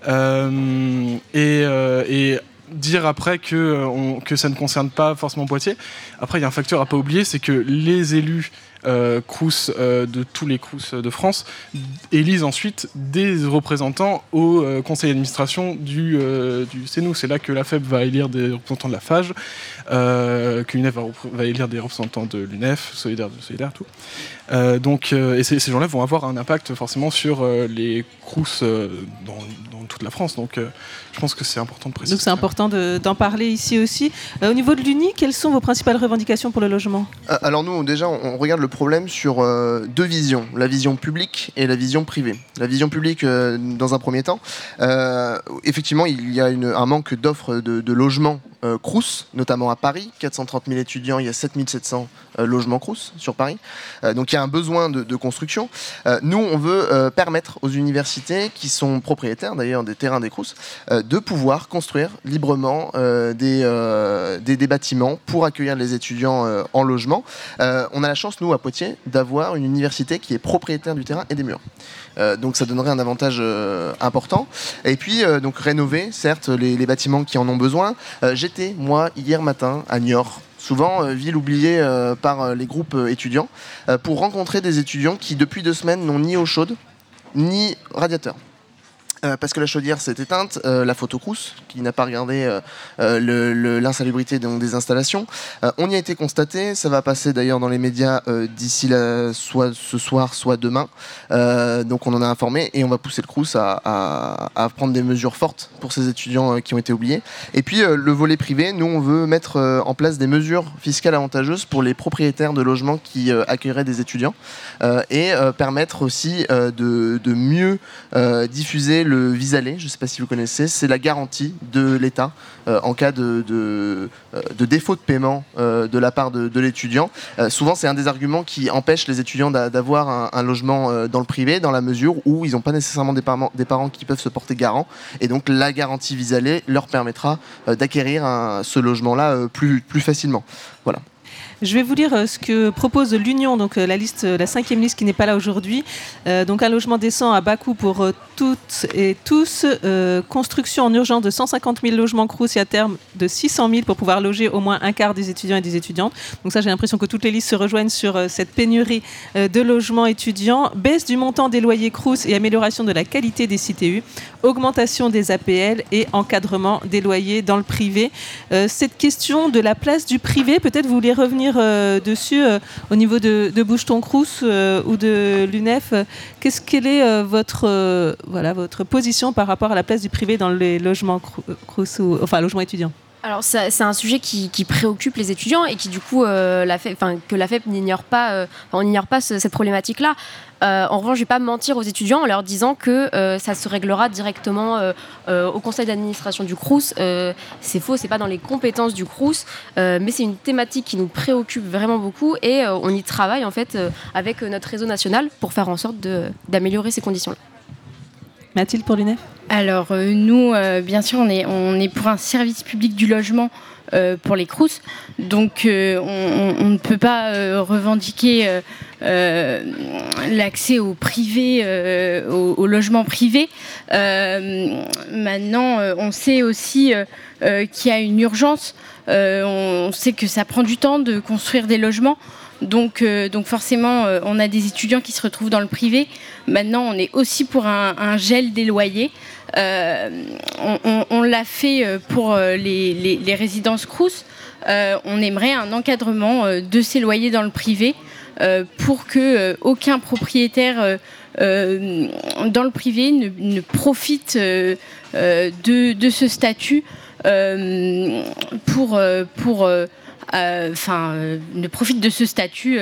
Euh, euh, et, dire après que, euh, ça ne concerne pas forcément Poitiers. Après, il y a un facteur à pas oublier, c'est que les élus euh, Crous, de tous les Crous de France élisent ensuite des représentants au conseil d'administration du, du. C'est là que la FEB va élire des représentants de la FAGE, que l'UNEF va, élire des représentants de l'UNEF, Solidaire, Solidaire, tout. donc, et ces, gens-là vont avoir un impact forcément sur les Crous dans, dans toute la France. Donc je pense que c'est important de préciser. Donc c'est important d'en parler ici aussi. au niveau de l'UNI, quelles sont vos principales revendications pour le logement? Alors nous, déjà, on regarde le problème sur deux visions, la vision publique et la vision privée. La vision publique, dans un premier temps, effectivement, il y a une, un manque d'offres de, de logements euh, Crous, notamment à Paris. 430 000 étudiants, il y a 7700 euh, logements Crous sur Paris. Euh, donc il y a un besoin de, construction. nous, on veut permettre aux universités, qui sont propriétaires d'ailleurs des terrains des Crous, de pouvoir construire librement des, des, bâtiments pour accueillir les étudiants en logement. on a la chance, nous, à Poitiers, d'avoir une université qui est propriétaire du terrain et des murs. donc ça donnerait un avantage important. Et puis, donc rénover, certes, les, bâtiments qui en ont besoin. J'étais, moi, hier matin, à Niort, souvent euh, ville oubliée euh, par euh, les groupes étudiants, pour rencontrer des étudiants qui, depuis deux semaines, n'ont ni eau chaude, ni radiateur. Euh, parce que la chaudière s'est éteinte, euh, la photo Crous, qui n'a pas regardé euh, l'insalubrité des installations. on y a été constaté, ça va passer d'ailleurs dans les médias d'ici soit ce soir, soit demain. donc on en a informé et on va pousser le Crous à, prendre des mesures fortes pour ces étudiants qui ont été oubliés. Et puis le volet privé, nous on veut mettre en place des mesures fiscales avantageuses pour les propriétaires de logements qui accueilleraient des étudiants et permettre aussi de, mieux diffuser le vis-aller, je ne sais pas si vous connaissez, c'est la garantie de l'État euh, en cas de, de, euh, défaut de paiement euh, de la part de, l'étudiant. souvent, c'est un des arguments qui empêche les étudiants d'avoir un, logement dans le privé, dans la mesure où ils n'ont pas nécessairement des parents, qui peuvent se porter garant. Et donc, la garantie vis-aller leur permettra d'acquérir ce logement-là plus, plus facilement. Voilà. Je vais vous lire euh, ce que propose l'Union, donc euh, la liste, euh, la cinquième liste qui n'est pas là aujourd'hui. donc un logement décent à bas coût pour toutes et tous. construction en urgence de 150 000 logements crous et à terme de 600 000 pour pouvoir loger au moins un quart des étudiants et des étudiantes. Donc ça, j'ai l'impression que toutes les listes se rejoignent sur cette pénurie de logements étudiants. Baisse du montant des loyers crous et amélioration de la qualité des CTU. Augmentation des APL et encadrement des loyers dans le privé. cette question de la place du privé, peut-être vous voulez revenir euh, dessus euh, au niveau de, Boucheton Crous euh, ou de l'UNEF. Qu'est-ce quelle est votre position par rapport à la place du privé dans les logements Crous ou enfin logements étudiants? Alors c'est un sujet qui, préoccupe les étudiants et qui du coup la que la FEP n'ignore pas, on n'ignore pas cette problématique-là. Euh, en revanche, je ne vais pas mentir aux étudiants en leur disant que euh, ça se réglera directement euh, au conseil d'administration du CRUS. c'est faux, c'est pas dans les compétences du CRUS, mais c'est une thématique qui nous préoccupe vraiment beaucoup et on y travaille en fait avec notre réseau national pour faire en sorte d'améliorer ces conditions-là. Mathilde pour l'UNEF? Alors nous, bien sûr, on est, pour un service public du logement pour les CRUS. Donc on, ne peut pas revendiquer euh, l'accès au privé, euh, au, logement privé. Euh, maintenant, on sait aussi qu'il y a une urgence. on sait que ça prend du temps de construire des logements. Donc, donc forcément, on a des étudiants qui se retrouvent dans le privé. Maintenant, on est aussi pour un, gel des loyers. on, l'a fait pour les, résidences Crous. on aimerait un encadrement de ces loyers dans le privé euh, pour que euh, aucun propriétaire euh, dans le privé ne, profite de, ce statut pour, pour enfin, ne profite de ce statut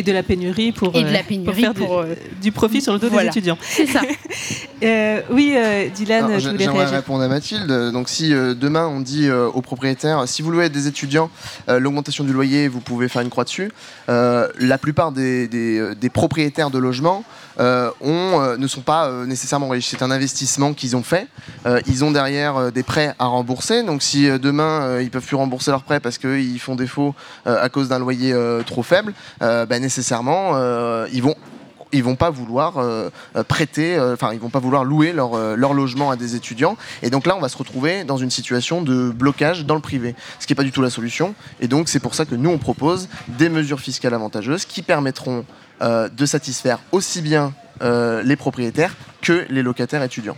et de la pénurie pour, et de la pénurie pour, faire du, profit sur le dos des étudiants. C'est ça. oui, Dylan, je voulais J'aimerais répondre à Mathilde. Donc, si demain on dit aux propriétaires, si vous louez des étudiants, l'augmentation du loyer, vous pouvez faire une croix dessus. la plupart des, des, propriétaires de logements ont, ne sont pas nécessairement riches. C'est un investissement qu'ils ont fait. ils ont derrière des prêts à rembourser. Donc, si demain ils peuvent plus rembourser leurs prêts parce qu'ils font défaut à cause d'un loyer trop faible, ben, nécessairement, euh, ils vont vont pas vouloir euh, prêter, euh, enfin ils vont pas vouloir louer leur, leur, logement à des étudiants. Et donc là, on va se retrouver dans une situation de blocage dans le privé, ce qui n'est pas du tout la solution. Et donc c'est pour ça que nous on propose des mesures fiscales avantageuses qui permettront de satisfaire aussi bien les propriétaires que les locataires étudiants.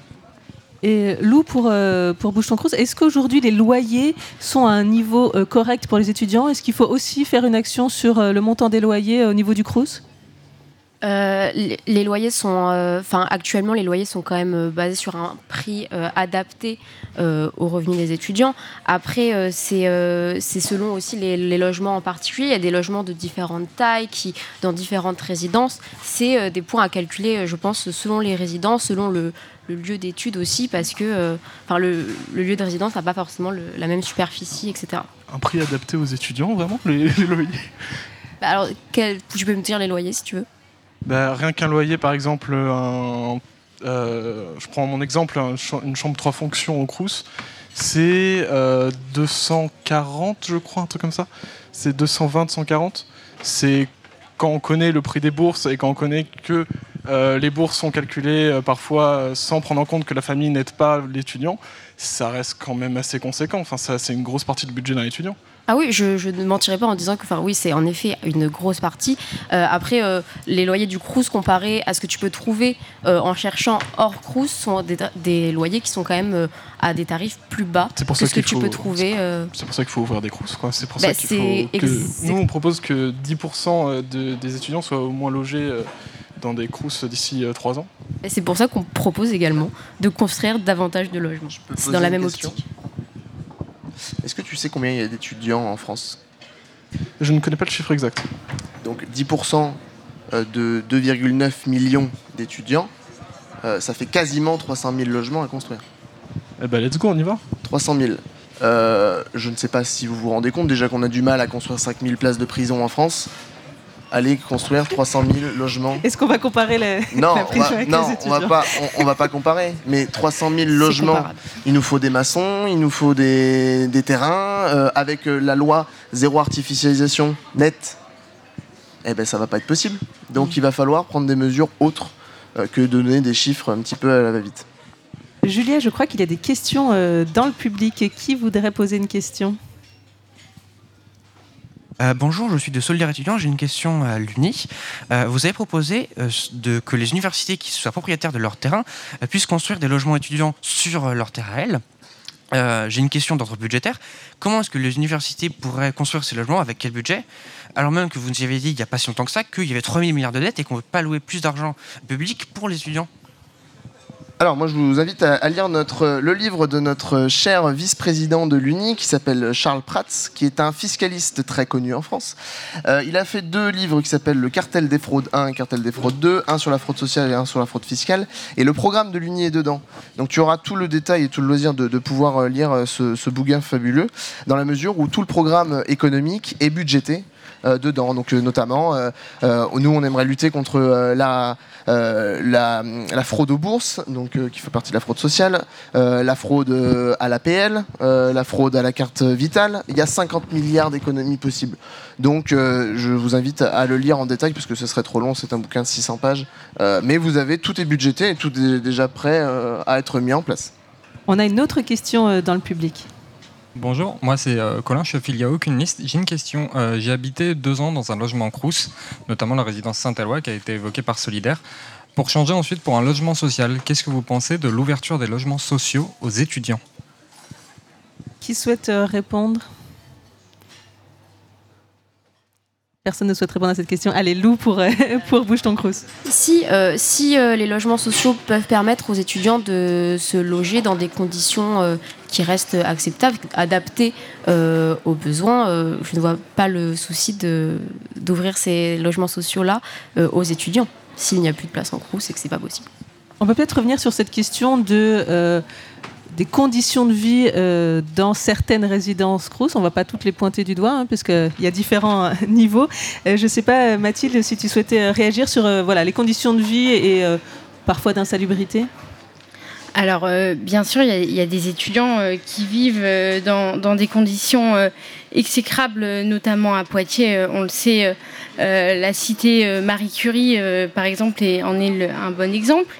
Et Lou, pour, pour Boucheton Cruz, est-ce qu'aujourd'hui les loyers sont à un niveau correct pour les étudiants? Est-ce qu'il faut aussi faire une action sur le montant des loyers au niveau du Euh, les, loyers sont, euh, enfin actuellement les loyers sont quand même euh, basés sur un prix euh, adapté euh, aux revenus des étudiants. Après euh, c'est euh, c'est selon aussi les, les logements en particulier. Il y a des logements de différentes tailles qui dans différentes résidences. C'est euh, des points à calculer, euh, je pense, selon les résidences, selon le, le lieu d'études aussi, parce que euh, enfin le, le lieu de résidence n'a pas forcément le- la même superficie, etc. Un prix adapté aux étudiants, vraiment, les, les loyers? Bah, alors quel, tu peux me dire les loyers si tu veux. Bah, rien qu'un loyer, par exemple, un- euh, je prends mon exemple, une chambre 3 fonctions au Crous, c'est euh, 240, je crois, un truc comme ça. C'est 220, 140. C'est quand on connaît le prix des bourses et quand on connaît que euh, les bourses sont calculées euh, parfois euh, sans prendre en compte que la famille n'aide pas l'étudiant, ça reste quand même assez conséquent. Enfin, ça, c'est une grosse partie du budget d'un étudiant. Ah oui, je, je ne mentirais pas en disant que, enfin oui, c'est en effet une grosse partie. Euh, après, euh, les loyers du Crous comparés à ce que tu peux trouver euh, en cherchant hors Crous sont des, des loyers qui sont quand même à des tarifs plus bas C'est pour que ça ce que tu faut- peux trouver. C'est pour ça qu'il faut ouvrir des crous. quoi. C'est pour Bah, ça qu'il faut que... Nous, on propose que 10% de- des étudiants soient au moins logés dans des crous d'ici 3 ans. et c'est pour ça qu'on propose également de construire davantage de logements. C'est dans la même question optique. Est-ce que tu sais combien il y a d'étudiants en France? Je ne connais pas le chiffre exact. Donc 10% euh, de 2,9 millions d'étudiants, euh, ça fait quasiment 300 000 logements à construire. Eh ben, let's go, on y va. 300 000. Euh, je ne sais pas si vous vous rendez compte déjà qu'on a du mal à construire 5 000 places de prison en France. Allez construire 300 000 logements. Est-ce qu'on va comparer la, Non, la on va, avec non, les on va pas, on, on va pas comparer. Mais 300 000 logements, comparable. il nous faut des maçons, il nous faut des, des terrains. euh, avec euh, la loi zéro artificialisation nette, eh ben ça va pas être possible. Donc il va falloir prendre des mesures autres euh, que de donner des chiffres un petit peu à la va-vite. Julia, je crois qu'il y a des questions euh, dans le public. Qui voudrait poser une question? Euh, bonjour, je suis de Solidaire étudiant. J'ai une question à l'UNI. Euh, vous avez proposé euh, que les universités qui soient propriétaires de leur terrain puissent construire des logements étudiants sur leur terrain à elles. J'ai une question d'ordre budgétaire. Comment est-ce que les universités pourraient construire ces logements Avec quel budget? Alors même que vous nous avez dit il n'y a pas si longtemps que ça qu'il y avait 3 000 milliards de dettes et qu'on ne veut pas louer plus d'argent public pour les étudiants. Alors moi je vous invite à, lire notre, le livre de notre cher vice-président de l'UNI qui s'appelle Charles Prats, qui est un fiscaliste très connu en France. Euh, il a fait deux livres qui s'appellent Le cartel des fraudes 1 et Cartel des fraudes 2, un sur la fraude sociale et un sur la fraude fiscale. Et le programme de l'UNI est dedans. Donc tu auras tout le détail et tout le loisir de, pouvoir euh, lire euh, ce, ce bouquin fabuleux, dans la mesure où tout le programme économique est budgété euh, dedans. Donc euh, notamment, euh, euh, nous on aimerait lutter contre euh, la, euh, la, fraude aux bourses, donc euh, qui fait partie de la fraude sociale, euh, la fraude euh, à l'APL, euh, la fraude à la carte vitale. Il y a 50 milliards d'économies possibles. Donc euh, je vous invite à le lire en détail parce que ce serait trop long. C'est un bouquin de 600 pages, Euh, mais vous avez tout est budgété et tout est déjà prêt euh, à être mis en place. On a une autre question euh, dans le public. Bonjour, moi c'est euh, Colin, je suis affilié à aucune liste. J'ai une question. Euh, J'ai habité deux ans dans un logement Crous, notamment la résidence Saint-Éloi qui a été évoquée par Solidaire. Pour changer ensuite pour un logement social, qu'est-ce que vous pensez de l'ouverture des logements sociaux aux étudiants? Qui souhaite euh, répondre? Personne ne souhaite répondre à cette question. Allez, Lou pour, euh, pour Bouge ton Crous. Si, euh, si euh, les logements sociaux peuvent permettre aux étudiants de se loger dans des conditions euh, qui restent acceptables, adaptées euh, aux besoins, euh, je ne vois pas le souci d'ouvrir ces logements sociaux-là euh, aux étudiants. S'il n'y a plus de place en Crous, c'est que c'est pas possible. On peut peut-être revenir sur cette question de, des conditions de vie dans certaines résidences Crous. On ne va pas toutes les pointer du doigt, hein, puisqu'il y a différents niveaux. Je ne sais pas, Mathilde, si tu souhaitais réagir sur voilà, les conditions de vie et parfois d'insalubrité. Alors, euh, bien sûr, il y a- des étudiants euh, qui vivent euh, dans, des conditions exécrables, notamment à Poitiers. on le sait, la cité Marie Curie, par exemple, en est un bon exemple.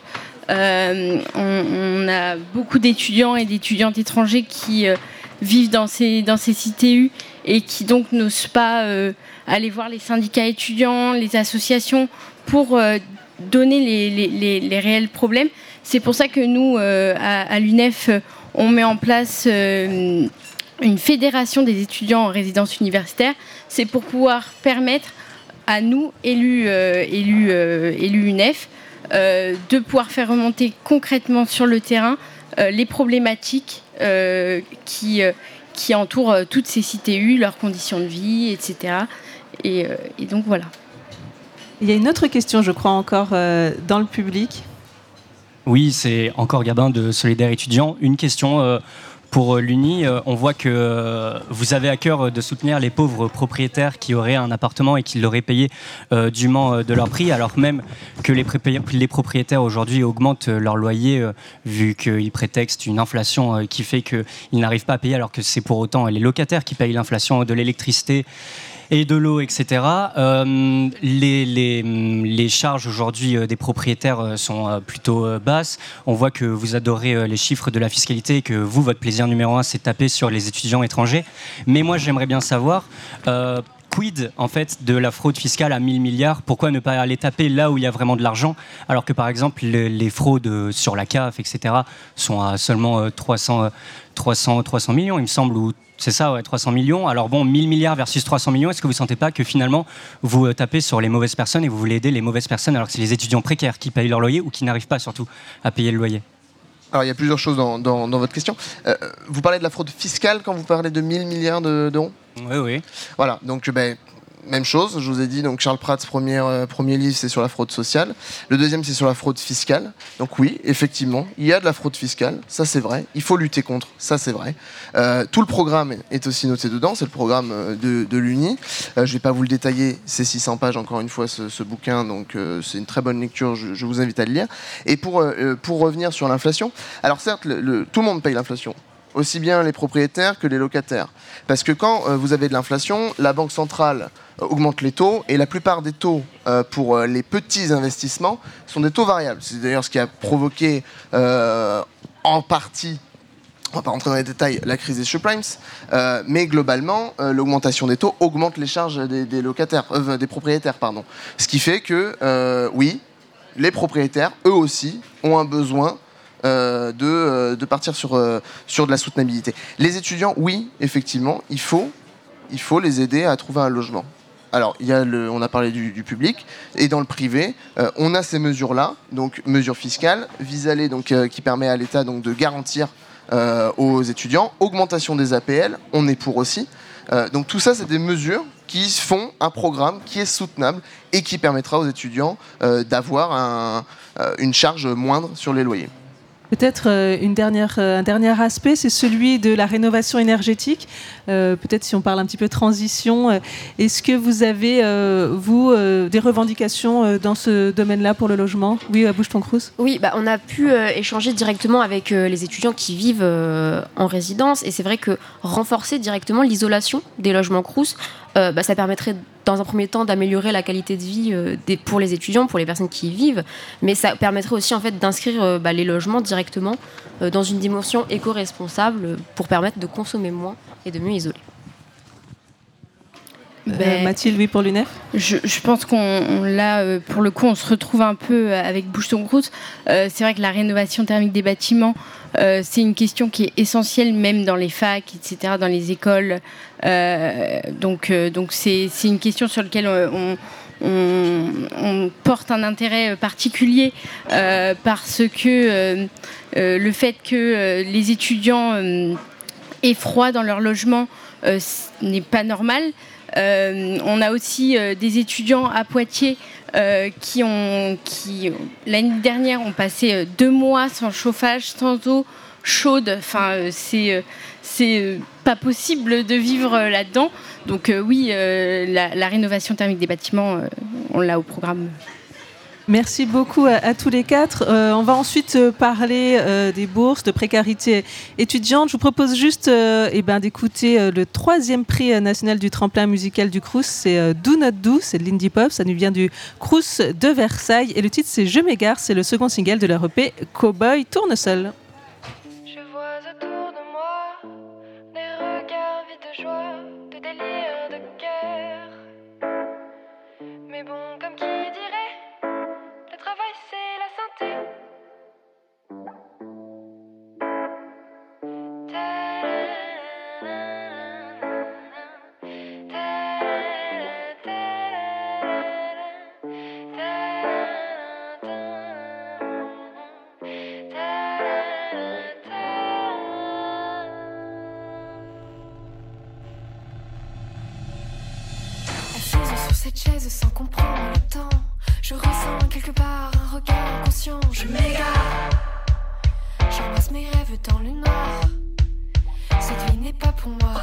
On, a beaucoup d'étudiants et d'étudiantes étrangers qui vivent dans ces, dans ces cités et qui donc n'osent pas aller voir les syndicats étudiants, les associations pour donner les réels problèmes. C'est pour ça que nous, euh, à, l'UNEF, on met en place euh, une fédération des étudiants en résidence universitaire. C'est pour pouvoir permettre à nous, élus, euh, élus, élus UNEF, de pouvoir faire remonter concrètement sur le terrain les problématiques qui, entourent toutes ces CTU, leurs conditions de vie, etc. Et, donc voilà. Il y a une autre question, je crois, encore dans le public. Oui, c'est encore Gabin de Solidaire étudiant. Une question euh, pour euh, l'Uni. Euh, on voit que vous avez à cœur de soutenir les pauvres propriétaires qui auraient un appartement et qui l'auraient payé dûment de leur prix, alors même que les, propriétaires aujourd'hui augmentent leur loyer vu qu'ils prétextent une inflation qui fait qu'ils n'arrivent pas à payer, alors que c'est pour autant les locataires qui payent l'inflation de l'électricité et de l'eau, etc. Euh, les, les, les charges aujourd'hui euh, des propriétaires euh, sont plutôt basses. On voit que vous adorez les chiffres de la fiscalité et que vous, votre plaisir numéro un, c'est taper sur les étudiants étrangers. Mais moi, j'aimerais bien savoir. Quid en fait de la fraude fiscale à 1000 milliards? Pourquoi ne pas aller taper là où il y a vraiment de l'argent? Alors que par exemple les, les fraudes sur la CAF etc sont à seulement euh, 300, euh, 300, 300 millions il me semble ou c'est ça ouais 300 millions alors bon 1000 milliards versus 300 millions est-ce que vous sentez pas que finalement vous euh, tapez sur les mauvaises personnes et vous voulez aider les mauvaises personnes alors que c'est les étudiants précaires qui payent leur loyer ou qui n'arrivent pas surtout à payer le loyer? Alors, il y a plusieurs choses dans, dans- dans votre question. Euh, vous parlez de la fraude fiscale quand vous parlez de 1000 milliards de- d'euros? Oui, oui. Voilà, donc ben, même chose, je vous ai dit, donc Charles premier, euh, premier livre, c'est sur la fraude sociale. Le deuxième, c'est sur la fraude fiscale. Donc oui, effectivement, il y a de la fraude fiscale, ça c'est vrai. Il faut lutter contre, ça c'est vrai. Euh, tout le programme est aussi noté dedans, c'est le programme euh, de, l'UNI. Je ne vais pas vous le détailler, c'est 600 pages encore une fois ce, bouquin, donc c'est une très bonne lecture, je, vous invite à le lire. Et pour, revenir sur l'inflation, alors certes, tout le monde paye l'inflation aussi bien les propriétaires que les locataires. Parce que quand euh, vous avez de l'inflation, la Banque centrale euh, augmente les taux et la plupart des taux euh, pour les petits investissements sont des taux variables. C'est d'ailleurs ce qui a provoqué en partie on va pas rentrer dans les détails, la crise des subprimes, mais globalement, l'augmentation des taux augmente les charges des, locataires, des propriétaires, pardon. Ce qui fait que, oui, les propriétaires, eux aussi, ont un besoin euh, de, euh, de partir sur, euh, sur de la soutenabilité. Les étudiants, oui, effectivement, il faut, les aider à trouver un logement. Alors, on a parlé du, public, et dans le privé, on a ces mesures-là, donc mesures fiscales, vis-à-les, donc qui permet à l'État de garantir aux étudiants, augmentation des APL, on est pour aussi. Donc tout ça, c'est des mesures qui font un programme qui est soutenable et qui permettra aux étudiants d'avoir un- une charge moindre sur les loyers. Peut-être euh, euh, un dernier aspect, c'est celui de la rénovation énergétique. Euh, Peut-être si on parle un petit peu transition, euh, est-ce que vous avez, euh, vous, des revendications dans ce domaine-là pour le logement? Oui, à bouge ton. Oui, bah, on a pu échanger directement avec les étudiants qui vivent en résidence. Et c'est vrai que renforcer directement l'isolation des logements Crous, bah, ça permettrait dans un premier temps d'améliorer la qualité de vie pour les étudiants, pour les personnes qui y vivent, mais ça permettrait aussi en fait d'inscrire bah, les logements directement dans une dimension éco-responsable pour permettre de consommer moins et de mieux isoler. Ben, Mathilde, oui, pour l'UNEF? je, je pense qu'on on- là, euh, pour le coup, on se retrouve un peu euh, avec Bouche ton Croûte. Euh, c'est vrai que la rénovation thermique des bâtiments, euh, c'est une question qui est essentielle même dans les facs, etc., dans les écoles. Donc, donc c'est c'est une question sur laquelle on, on, on porte un intérêt particulier parce que le fait que les étudiants aient froid dans leur logement euh, ce n'est pas normal. Euh, on a aussi euh, des étudiants à Poitiers qui l'année dernière ont passé deux mois sans chauffage, sans eau chaude. Enfin, c'est pas possible de vivre là-dedans. Donc oui, la, rénovation thermique des bâtiments, on l'a au programme. Merci beaucoup à, tous les quatre. Euh, on va ensuite euh, parler euh, des bourses, de précarité étudiante. Je vous propose juste eh ben, d'écouter le troisième prix national du tremplin musical du Crous. C'est Do Not Do, c'est de l'indie pop. Ça nous vient du Crous de Versailles. Et le titre, c'est Je m'égare. C'est le second single de leur EP Cowboy Tournesol. Je vois autour de moi des regards vides de joie, de délire, de cœur. Mais bon, cette chaise sans comprendre le temps. Je ressens quelque part un regard inconscient. Je m'égare. J'embrasse mes rêves dans le noir. Cette vie n'est pas pour moi.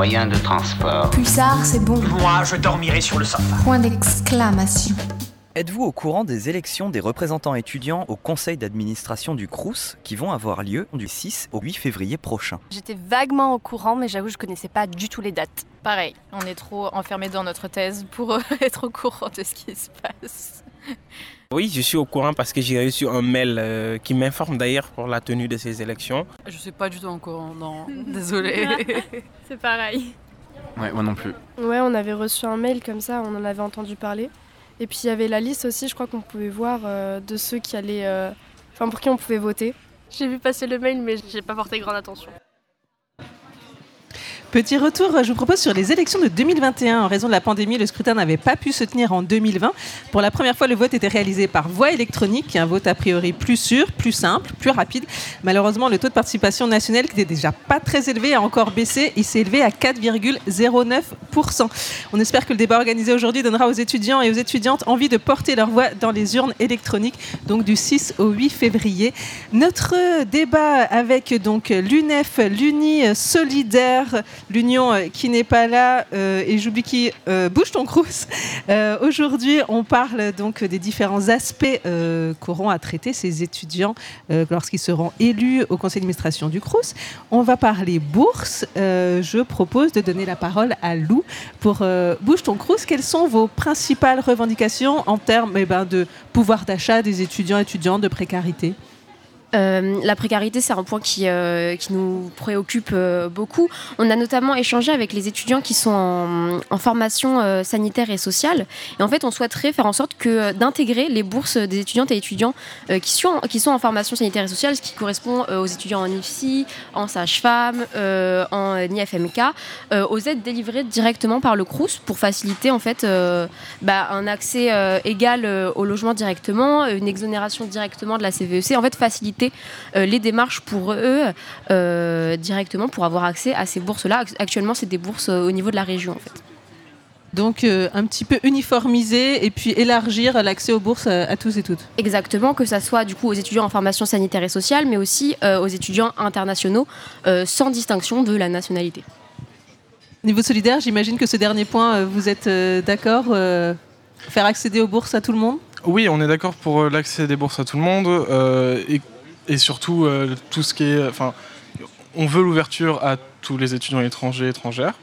Moyen de transport. Pulsar, c'est bon. Moi, je dormirai sur le sofa. Point d'exclamation. Êtes-vous au courant des élections des représentants étudiants au conseil d'administration du CRUS qui vont avoir lieu du 6 au 8 février prochain? J'étais vaguement au courant, mais j'avoue, je connaissais pas du tout les dates. Pareil, on est trop enfermé dans notre thèse pour euh, être au courant de ce qui se passe. Oui, je suis au courant parce que j'ai reçu un mail euh, qui m'informe d'ailleurs pour la tenue de ces élections. Je suis pas du tout encore non. Désolée. C'est pareil. Ouais, moi non plus. Ouais, on avait reçu un mail comme ça, on en avait entendu parler. Et puis il y avait la liste aussi, je crois qu'on pouvait voir euh, de ceux qui allaient. euh, Enfin, pour qui on pouvait voter. J'ai vu passer le mail, mais j'ai pas porté grande attention. Petit retour, je vous propose sur les élections de 2021. En raison de la pandémie, le scrutin n'avait pas pu se tenir en 2020. Pour la première fois, le vote était réalisé par voie électronique, un vote a priori plus sûr, plus simple, plus rapide. Malheureusement, le taux de participation nationale, qui n'était déjà pas très élevé, a encore baissé. Il s'est élevé à 4,09%. On espère que le débat organisé aujourd'hui donnera aux étudiants et aux étudiantes envie de porter leur voix dans les urnes électroniques, donc du 6 au 8 février. Notre débat avec l'UNEF, l'Uni solidaire, l'Union euh, qui n'est pas là, euh, et j'oublie qui, euh, bouge ton crous. Euh, Aujourd'hui, on parle donc des différents aspects qu'auront à traiter ces étudiants lorsqu'ils seront élus au conseil d'administration du crous. On va parler bourse. Je propose de donner la parole à Lou pour bouge ton crous. Quelles sont vos principales revendications en termes eh ben, de pouvoir d'achat des étudiants étudiantes, de précarité? Euh, la précarité, c'est un point qui, euh, nous préoccupe euh, beaucoup. On a notamment échangé avec les étudiants qui sont en, formation sanitaire et sociale. Et en fait, on souhaiterait faire en sorte que d'intégrer les bourses des étudiantes et étudiants qui, sont, qui sont en formation sanitaire et sociale, ce qui correspond aux étudiants en IFSI, en sage-femme, en IFMK, aux aides délivrées directement par le CRUS pour faciliter en fait bah, un accès égal au logement directement, une exonération directement de la CVEC, en fait faciliter euh, les démarches pour eux euh, directement pour avoir accès à ces bourses-là. Actuellement, c'est des bourses euh, au niveau de la région en fait. Donc euh, un petit peu uniformiser et puis élargir l'accès aux bourses à, à tous et toutes. Exactement, que ça soit du coup aux étudiants en formation sanitaire et sociale, mais aussi euh, aux étudiants internationaux, euh, sans distinction de la nationalité. Niveau solidaire, j'imagine que ce dernier point, vous êtes euh, d'accord euh, Faire accéder aux bourses à tout le monde? Oui, on est d'accord pour l'accès des bourses à tout le monde euh, et, et surtout euh, tout ce qui est. Enfin, on veut l'ouverture à tous les étudiants étrangers étrangères.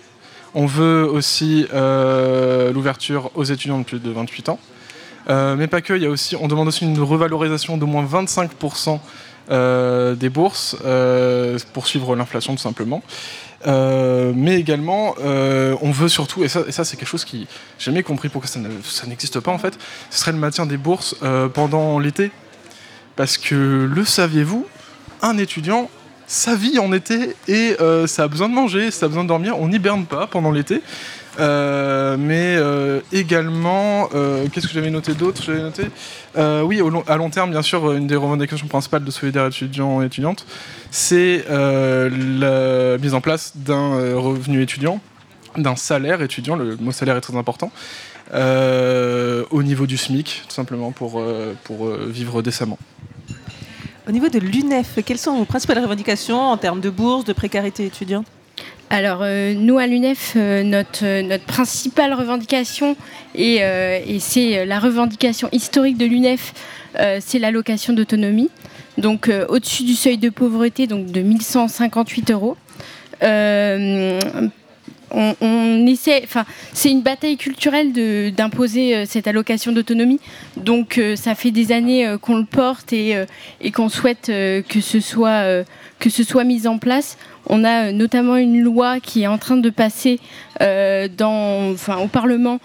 On veut aussi euh, l'ouverture aux étudiants de plus de 28 ans. Euh, mais pas que, y a aussi, on demande aussi une revalorisation d'au moins 25% euh, des bourses pour suivre l'inflation tout simplement. Mais également, on veut surtout, et ça, et ça c'est quelque chose qui j'ai jamais compris pourquoi ça ne- ça n'existe pas en fait, ce serait le maintien des bourses pendant l'été. Parce que le saviez-vous, un étudiant, ça vit en été et euh, ça a besoin de manger, ça a besoin de dormir, on n'hiberne pas pendant l'été. Euh, mais euh, également, qu'est-ce que j'avais noté d'autre noté, oui, à long terme, bien sûr, une des revendications principales de Solidaire étudiants et étudiantes, c'est la mise en place d'un revenu étudiant, d'un salaire étudiant. Le mot salaire est très important. au niveau du SMIC, tout simplement pour, pour vivre décemment. Au niveau de l'UNEF, quelles sont vos principales revendications en termes de bourse, de précarité étudiante? Alors, euh, nous, à l'UNEF, euh, notre, euh, notre principale revendication, et, et c'est la revendication historique de l'UNEF, c'est l'allocation d'autonomie. Donc, au-dessus du seuil de pauvreté, donc de 1158 euros. On, essaie, enfin, c'est une bataille culturelle d'imposer euh, cette allocation d'autonomie. Donc, euh, ça fait des années euh, qu'on le porte et, qu'on souhaite que ce soit que ce soit mis en place. On a notamment une loi qui est en train de passer dans, enfin, au Parlement,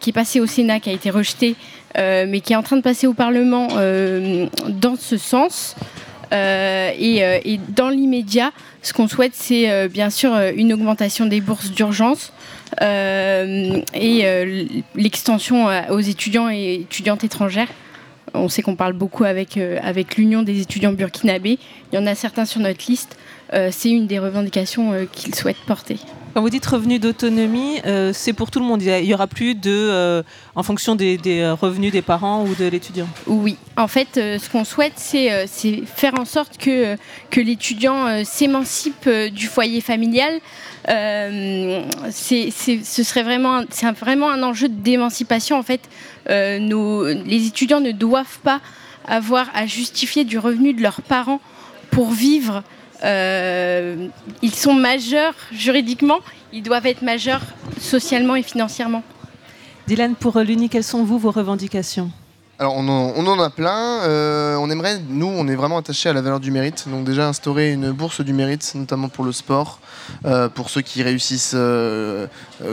qui est passée au Sénat, qui a été rejetée, mais qui est en train de passer au Parlement dans ce sens. Et dans l'immédiat, ce qu'on souhaite, c'est euh, bien sûr euh, une augmentation des bourses d'urgence euh, et l'extension aux étudiants et étudiantes étrangères. On sait qu'on parle beaucoup avec l'Union des étudiants burkinabés. Il y en a certains sur notre liste. Euh, c'est une des revendications euh, qu'ils souhaitent porter. Quand vous dites revenu d'autonomie, euh, c'est pour tout le monde. Il n'y aura plus de, euh, en fonction des, des, revenus des parents ou de l'étudiant. Oui, en fait, euh, ce qu'on souhaite, c'est faire en sorte que, que l'étudiant s'émancipe du foyer familial. C'est- ce serait vraiment, c'est vraiment un enjeu d'émancipation. En fait, nos- les étudiants ne doivent pas avoir à justifier du revenu de leurs parents pour vivre. Euh, ils sont majeurs juridiquement, ils doivent être majeurs socialement et financièrement. Dylan, pour l'UNI, quelles sont vous vos revendications? Alors on en, a plein. Euh, on aimerait, nous, on est vraiment attaché à la valeur du mérite. Donc déjà instaurer une bourse du mérite, notamment pour le sport, euh, pour ceux qui réussissent euh,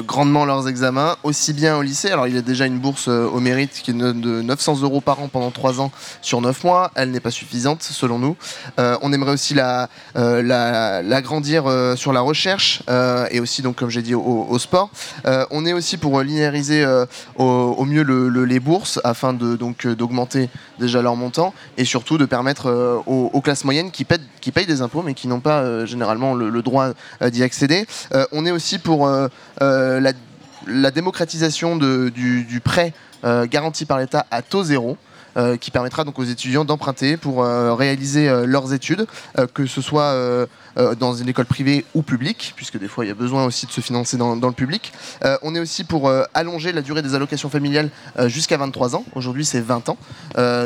grandement leurs examens, aussi bien au lycée. Alors il y a déjà une bourse au mérite qui est de de 900 euros par an pendant 3 ans sur 9 mois. Elle n'est pas suffisante selon nous. On aimerait aussi la, la- l'agrandir euh, sur la recherche et aussi donc comme j'ai dit au, sport. On est aussi pour linéariser au, mieux le- le- les bourses afin de donc euh, d'augmenter déjà leur montant et surtout de permettre euh, aux, classes moyennes qui, paient- payent des impôts mais qui n'ont pas euh, généralement le, droit d'y accéder. On est aussi pour la, démocratisation du, prêt garanti par l'État à taux zéro. Euh, qui permettra donc aux étudiants d'emprunter pour euh, réaliser euh, leurs études, que ce soit dans une école privée ou publique, puisque des fois il y a besoin aussi de se financer dans, le public. On est aussi pour allonger la durée des allocations familiales jusqu'à 23 ans. Aujourd'hui c'est 20 ans.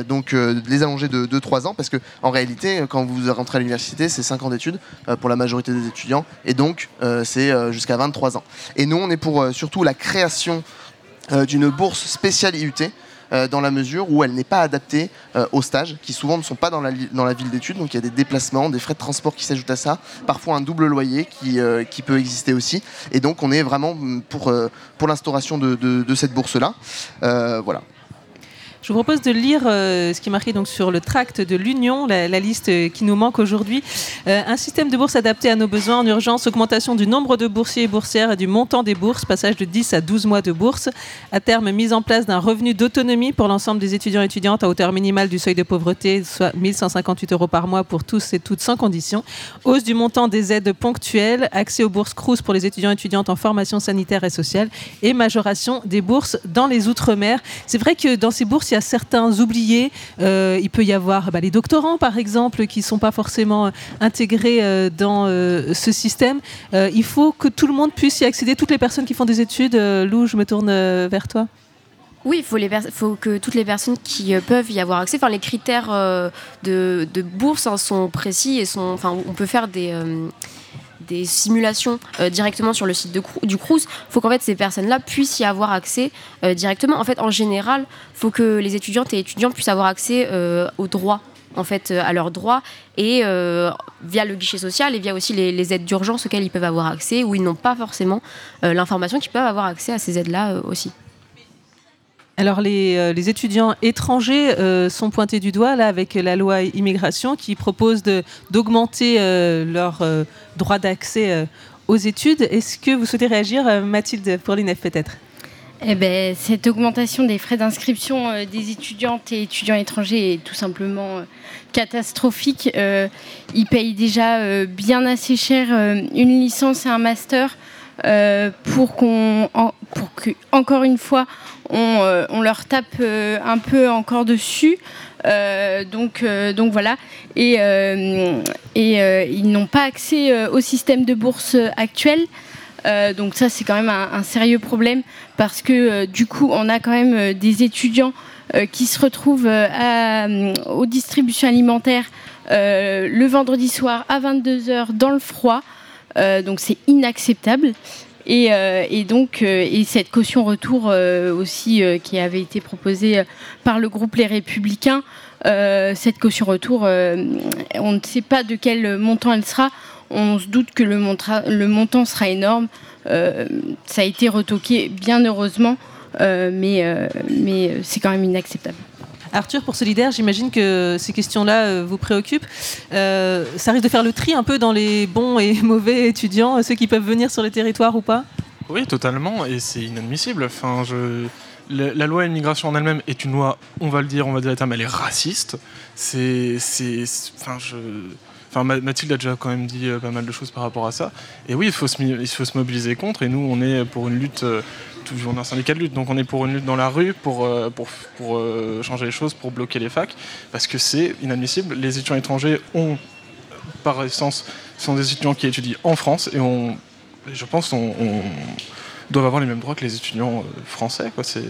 Donc les allonger de 2-3 ans, parce que en réalité, quand vous rentrez à l'université, c'est 5 ans d'études pour la majorité des étudiants, et donc c'est jusqu'à 23 ans. Et nous on est pour surtout la création d'une bourse spéciale IUT euh, dans la mesure où elle n'est pas adaptée euh, aux stages, qui souvent ne sont pas dans la, dans la ville d'études. Donc il y a des déplacements, des frais de transport qui s'ajoutent à ça, parfois un double loyer qui, euh, qui peut exister aussi. Et donc on est vraiment mm, pour, euh, pour l'instauration de, de- de cette bourse-là. Euh, voilà. Je vous propose de lire euh, ce qui est donc sur le tract de l'Union, la, liste qui nous manque aujourd'hui. Euh, un système de bourse adapté à nos besoins en urgence, augmentation du nombre de boursiers et boursières et du montant des bourses, passage de 10 à 12 mois de bourse. À terme, mise en place d'un revenu d'autonomie pour l'ensemble des étudiants et étudiantes à hauteur minimale du seuil de pauvreté, soit 1158 euros par mois pour tous et toutes sans condition. Hausse du montant des aides ponctuelles, accès aux bourses CRUS pour les étudiants et étudiantes en formation sanitaire et sociale et majoration des bourses dans les Outre-mer. C'est vrai que dans ces bourses, il y a certains oubliés. Euh, il peut y avoir bah, les doctorants, par exemple, qui ne sont pas forcément euh, intégrés euh, dans ce système. Il faut que tout le monde puisse y accéder, toutes les personnes qui font des études. Lou, je me tourne vers toi. Oui, il faut, faut que toutes les personnes qui peuvent y avoir accès, enfin les critères de, bourse hein, sont précis et sont, on peut faire des, des simulations euh, directement sur le site de, du Crous. Il faut qu'en fait ces personnes-là puissent y avoir accès euh, directement. En fait, en général, il faut que les étudiantes et étudiants puissent avoir accès euh, aux droits en fait à leurs droits et via le guichet social et via aussi les, aides d'urgence auxquelles ils peuvent avoir accès où ils n'ont pas forcément l'information qu'ils peuvent avoir accès à ces aides-là euh, aussi. Alors les, euh, les étudiants étrangers euh, sont pointés du doigt avec la loi immigration qui propose d'augmenter euh, leur droit d'accès aux études. Est-ce que vous souhaitez réagir, Mathilde, pour l'INEF peut-être? Eh ben, cette augmentation des frais d'inscription des étudiantes et étudiants étrangers est tout simplement catastrophique. Ils payent déjà bien assez cher une licence et un master pour qu'on, pour que, encore une fois, on, euh, on leur tape euh, un peu encore dessus. Euh, donc, voilà. Et, ils n'ont pas accès au système de bourse actuel. Donc ça, c'est quand même un, sérieux problème parce que du coup, on a quand même des étudiants qui se retrouvent aux distributions alimentaires le vendredi soir à 22h dans le froid. Donc c'est inacceptable. Et, euh, et donc, euh, et cette caution retour euh, aussi qui avait été proposée par le groupe Les Républicains, cette caution retour, on ne sait pas de quel montant elle sera. On se doute que le, montant sera énorme. Ça a été retoqué, bien heureusement, mais c'est quand même inacceptable. Arthur, pour Solidaire, j'imagine que ces questions-là euh, vous préoccupent. Euh, ça risque de faire le tri un peu dans les bons et mauvais étudiants, euh, ceux qui peuvent venir sur le territoire ou pas? Oui, totalement, et c'est inadmissible. Enfin, je... La loi immigration en elle-même est une loi, on va le dire, on va dire le terme, elle est raciste. C'est, je, enfin, Ma- Mathilde a déjà quand même dit pas mal de choses par rapport à ça. Et oui, il faut se, il faut se mobiliser contre. Et nous, on est pour une lutte. Toujours un syndicat de lutte, donc on est pour une lutte dans la rue, pour, euh, pour, pour euh, changer les choses, pour bloquer les facs, parce que c'est inadmissible. Les étudiants étrangers ont, par essence, sont des étudiants qui étudient en France et on, je pense, on, doivent avoir les mêmes droits que les étudiants euh, français. Quoi. C'est-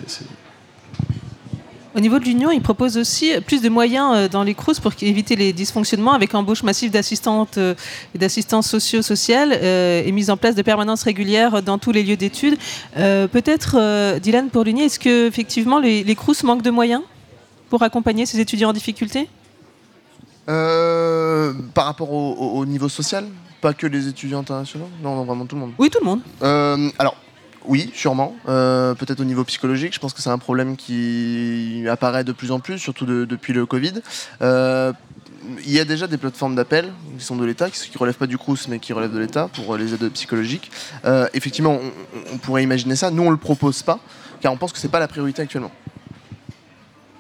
Au niveau de l'Union, ils proposent aussi plus de moyens euh, dans les CROUS pour éviter les dysfonctionnements avec embauche massive d'assistantes euh, et d'assistants socio-sociales euh, et mise en place de permanences régulières dans tous les lieux d'études. Peut-être, Dylan, pour l'Uni, est-ce que effectivement les, les CROUS manquent de moyens pour accompagner ces étudiants en difficulté? Euh, par rapport au, au- au niveau social? Pas que les étudiants internationaux? Non, non, vraiment tout le monde. Oui, tout le monde. Euh, alors, oui, sûrement. Euh, Peut-être au niveau psychologique, je pense que c'est un problème qui apparaît de plus en plus, surtout de- depuis le Covid. Euh, il y a déjà des plateformes d'appel qui sont de l'État, qui ne relèvent pas du CRUS, mais qui relèvent de l'État pour les aides psychologiques. Euh, effectivement, on, pourrait imaginer ça. Nous, on ne le propose pas, car on pense que ce n'est pas la priorité actuellement.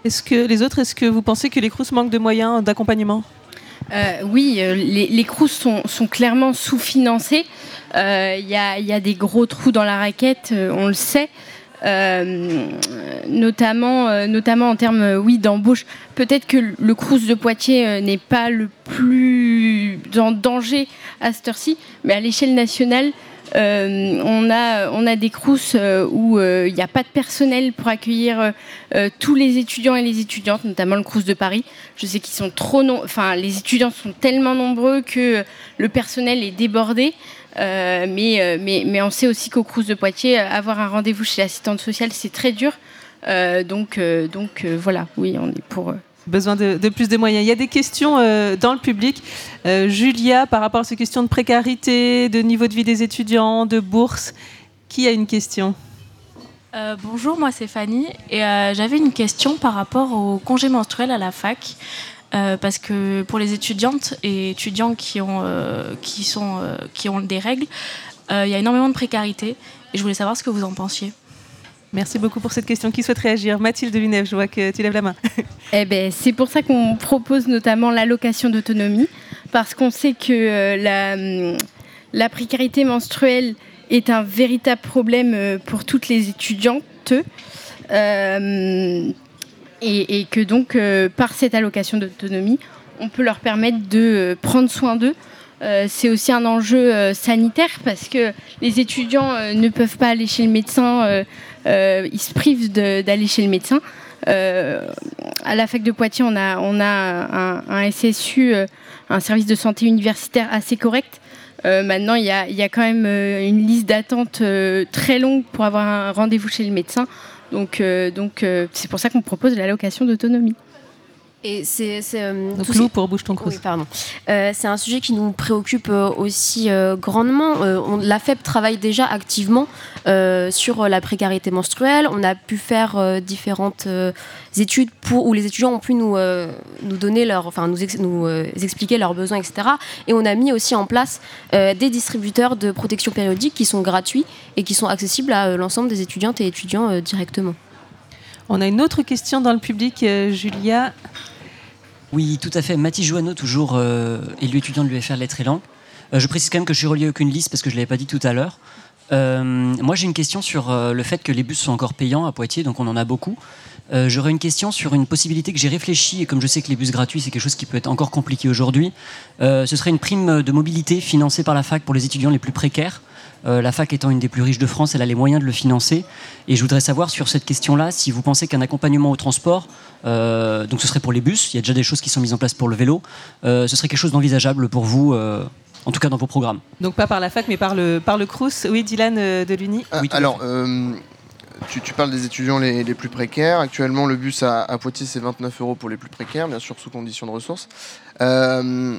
Est-ce que les autres, est-ce que vous pensez que les CROUS manquent de moyens d'accompagnement? Euh, oui, euh, les, les sont, clairement sous-financés. Euh, Il y, a, il y a des gros trous dans la raquette, euh, on le sait. Euh, notamment, euh, notamment en termes euh, oui, d'embauche. Peut-être que le Crous de Poitiers euh, n'est pas le plus en danger à cette heure-ci, mais à l'échelle nationale, euh, on, a, on a des Crous euh, où euh, il n'y a pas de personnel pour accueillir euh, euh, tous les étudiants et les étudiantes, notamment le Crous de Paris. Je sais qu'ils sont trop non... enfin les étudiants sont tellement nombreux que le personnel est débordé. Euh, mais, euh, mais, mais on sait aussi qu'au Crous de Poitiers, euh, avoir un rendez-vous chez l'assistante sociale, c'est très dur. Euh, donc, euh, donc euh, voilà, oui, on est pour. Besoin de, plus de moyens. Il y a des questions euh, dans le public. Euh, Julia, par rapport à ces questions de précarité, de niveau de vie des étudiants, de bourse, qui a une question? Euh, bonjour, moi c'est Fanny et j'avais une question par rapport au congé menstruel à la fac. Parce que pour les étudiantes et étudiants qui ont, qui sont, qui ont des règles, il y a énormément de précarité et je voulais savoir ce que vous en pensiez. Merci beaucoup pour cette question. Qui souhaite réagir? Mathilde Lunève, je vois que tu lèves la main. Eh ben, c'est pour ça qu'on propose notamment l'allocation d'autonomie, parce qu'on sait que euh, la, hum, la précarité menstruelle est un véritable problème euh, pour toutes les étudiantes. Euh, et, que donc, par cette allocation d'autonomie, on peut leur permettre de prendre soin d'eux. C'est aussi un enjeu sanitaire parce que les étudiants ne peuvent pas aller chez le médecin, ils se privent d'aller chez le médecin. Euh, à la fac de Poitiers, on a, un, SSU, euh, un service de santé universitaire assez correct. Euh, maintenant, il y a, quand même euh, une liste d'attente euh, très longue pour avoir un rendez-vous chez le médecin. Donc, euh, euh, c'est pour ça qu'on propose l'allocation d'autonomie. Et c'est euh, Donc, pour Bouge ton Crous. Oui, pardon. Euh, c'est un sujet qui nous préoccupe euh, aussi euh, grandement. Euh, on- la FEP travaille déjà activement sur la précarité menstruelle. On a pu faire différentes études pour, où les étudiants ont pu nous, nous donner leur, enfin nous, ex- nous expliquer leurs besoins, etc. Et on a mis aussi en place des distributeurs de protection périodique qui sont gratuits et qui sont accessibles à l'ensemble des étudiantes et étudiants directement. On a une autre question dans le public, euh, Julia. Oui, tout à fait. Mathis Joanneau, toujours euh, élu étudiant de l'UFR Lettres et Langues. Euh, je précise quand même que je suis relié à aucune liste parce que je ne l'avais pas dit tout à l'heure. Moi, j'ai une question sur le fait que les bus sont encore payants à Poitiers, donc on en a beaucoup. J'aurais une question sur une possibilité que j'ai réfléchie, et comme je sais que les bus gratuits, c'est quelque chose qui peut être encore compliqué aujourd'hui. Ce serait une prime de mobilité financée par la fac pour les étudiants les plus précaires. Euh, la fac étant une des plus riches de France, elle a les moyens de le financer. Et je voudrais savoir sur cette question-là si vous pensez qu'un accompagnement au transport, euh, donc ce serait pour les bus, il y a déjà des choses qui sont mises en place pour le vélo, euh, ce serait quelque chose d'envisageable pour vous, euh, en tout cas dans vos programmes. Donc pas par la fac, mais par le, par le Crous. Oui, Dylan euh, de l'Uni. Ah, alors, euh, tu, tu parles des étudiants les, les plus précaires. Actuellement, le bus à, à Poitiers, c'est 29 euros pour les plus précaires, bien sûr sous condition de ressources. Euh,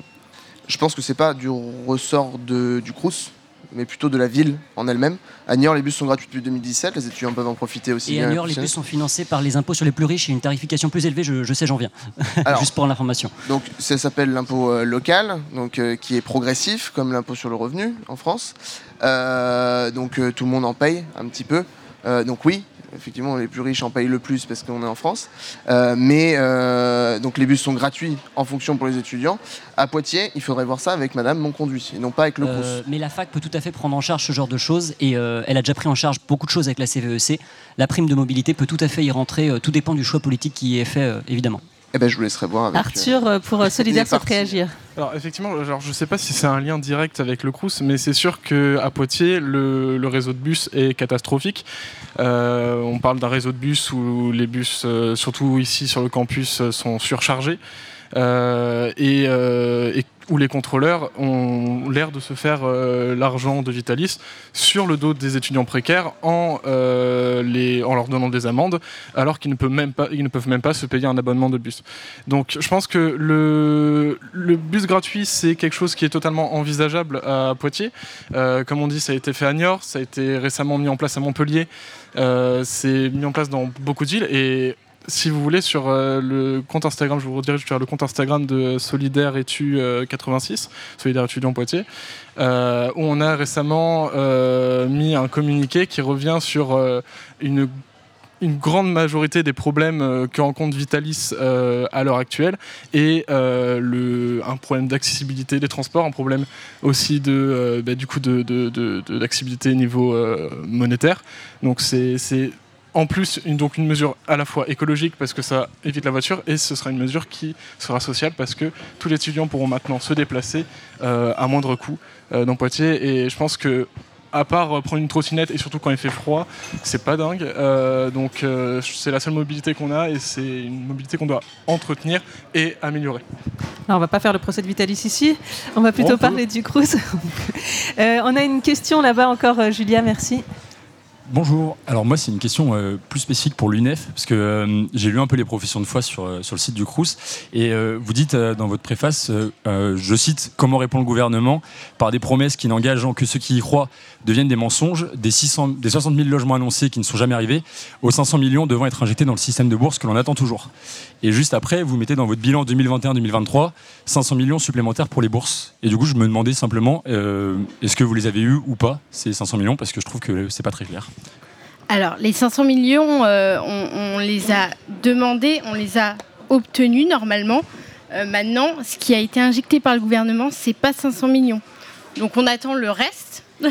je pense que c'est pas du ressort de, du Crous, mais plutôt de la ville en elle-même. À Niort, les bus sont gratuits depuis 2017. Les étudiants peuvent en profiter aussi. Et à Niort, les bus sont financés par les impôts sur les plus riches et une tarification plus élevée, je, je sais, j'en viens. Alors, Juste pour l'information. Donc ça s'appelle l'impôt euh, local, donc euh, qui est progressif comme l'impôt sur le revenu en France. Euh, donc euh, tout le monde en paye un petit peu. Donc oui, effectivement les plus riches en payent le plus parce qu'on est en France. Euh, mais euh, donc les bus sont gratuits en fonction pour les étudiants. À Poitiers, il faudrait voir ça avec Madame Monconduit et non pas avec le Euh, mais la fac peut tout à fait prendre en charge ce genre de choses et euh, elle a déjà pris en charge beaucoup de choses avec la CVEC. La prime de mobilité peut tout à fait y rentrer, tout dépend du choix politique qui est fait, évidemment. Eh ben, je vous laisserai voir avec. Arthur, euh, pour euh, Solidaire, souhaite parti. réagir. Alors effectivement, genre, je ne sais pas si c'est un lien direct avec le Crous, mais c'est sûr qu'à Poitiers, le, le réseau de bus est catastrophique. Euh, on parle d'un réseau de bus où les bus, euh, surtout ici sur le campus, sont surchargés. euh, et, euh, et où les contrôleurs ont l'air de se faire euh, l'argent de Vitalis sur le dos des étudiants précaires en, euh, leur donnant des amendes, alors qu'ils ne, peuvent même pas, se payer un abonnement de bus. Donc je pense que le, bus gratuit, c'est quelque chose qui est totalement envisageable à Poitiers. Euh, comme on dit, ça a été fait à Niort, ça a été récemment mis en place à Montpellier, c'est mis en place dans beaucoup de et si vous voulez, sur euh, le compte Instagram, je vous redirige vers le compte Instagram de Solidaire Étu euh, 86, Solidaire Étudiant Poitiers, euh, où on a récemment mis un communiqué qui revient sur une grande majorité des problèmes euh, que rencontre Vitalis à l'heure actuelle et un problème d'accessibilité des transports, un problème aussi de, bah, du coup d'accessibilité niveau monétaire. Donc c'est en plus une, donc une mesure à la fois écologique parce que ça évite la voiture et ce sera une mesure qui sera sociale parce que tous les étudiants pourront maintenant se déplacer euh, à moindre coût euh, dans Poitiers et je pense que à part euh, prendre une trottinette et surtout quand il fait froid, c'est pas dingue. Euh, donc c'est la seule mobilité qu'on a et c'est une mobilité qu'on doit entretenir et améliorer. Alors, on va pas faire le procès de Vitalis ici. On va plutôt On parler du Crous. Euh, on a une question là-bas encore, Julia, merci. Bonjour. Alors moi, c'est une question euh, plus spécifique pour l'UNEF, parce que euh, j'ai lu un peu les professions de foi sur, euh, sur le site du Crous, et vous dites dans votre préface, je cite, comment répond le gouvernement par des promesses qui n'engageant que ceux qui y croient deviennent des mensonges, des, 600, des 60 000 logements annoncés qui ne sont jamais arrivés, aux 500 millions devant être injectés dans le système de bourse que l'on attend toujours. Et juste après, vous mettez dans votre bilan 2021-2023 500 millions supplémentaires pour les bourses. Et du coup, je me demandais simplement, euh, est-ce que vous les avez eus ou pas, ces 500 millions, parce que je trouve que c'est pas très clair. Alors, les 500 millions, euh, on, les a demandés, on les a obtenus normalement. Euh, maintenant, ce qui a été injecté par le gouvernement, c'est pas 500 millions. Donc, on attend le reste.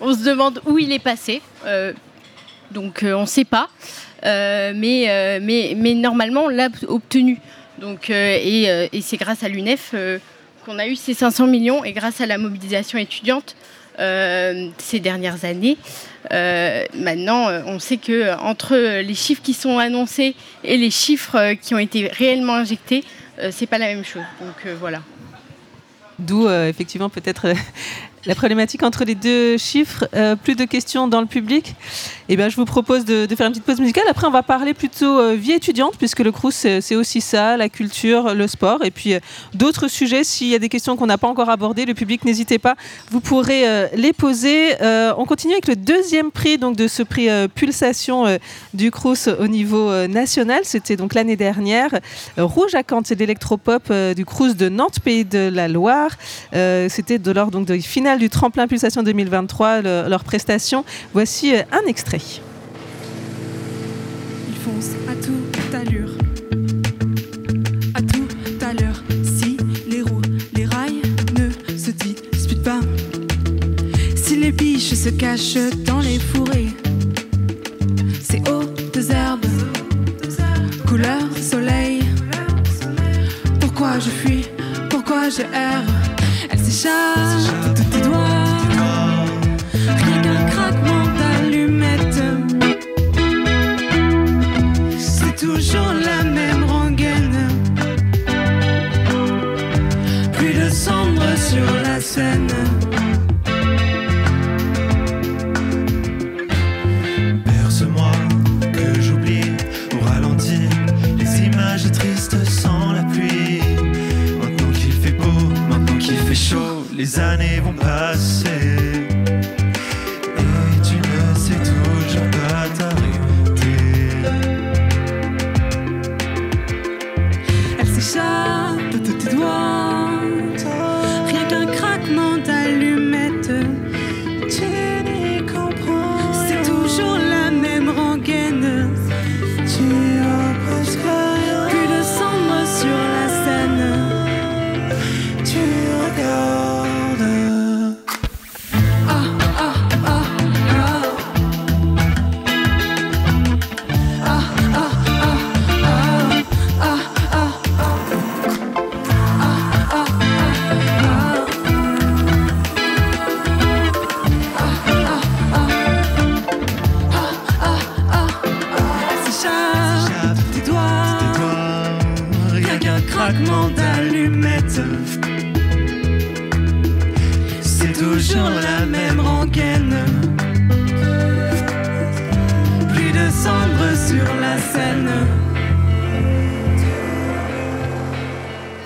on se demande où il est passé. Donc, on ne sait pas. Euh, mais, euh, mais, normalement, on l'a obtenu. Donc, euh, et c'est grâce à l'UNEF qu'on a eu ces 500 millions et grâce à la mobilisation étudiante ces dernières années. Maintenant, on sait que entre les chiffres qui sont annoncés et les chiffres qui ont été réellement injectés, euh, c'est pas la même chose. Donc voilà. D'où effectivement peut-être la problématique entre les deux chiffres. Euh, plus de questions dans le public. Eh bien, je vous propose de, faire une petite pause musicale. Après, on va parler plutôt euh, vie étudiante, puisque le Crous, c'est aussi ça, la culture, le sport, et puis euh, d'autres sujets. S'il y a des questions qu'on n'a pas encore abordées, le public, n'hésitez pas, vous pourrez les poser. On continue avec le deuxième prix donc, de ce prix Pulsation du Crous au niveau national. C'était donc l'année dernière. Rouge à Cante, c'est l'électropop du Crous de Nantes, pays de la Loire. C'était de lors donc, de finale du tremplin Pulsation 2023, le- leur prestation. Voici euh, un extrait. Il fonce à toute allure. À tout à l'heure. Si les roues, les rails ne se disputent pas. Si les biches se cachent dans les fourrés. C'est hautes herbes. Couleur soleil. Pourquoi je fuis? Pourquoi je erre? Elle s'échappe toujours la même rengaine. Plus de cendres sur la scène. Berce-moi que j'oublie au ralenti les images tristes sans la pluie. Maintenant qu'il fait beau, maintenant qu'il fait chaud, les années vont passer.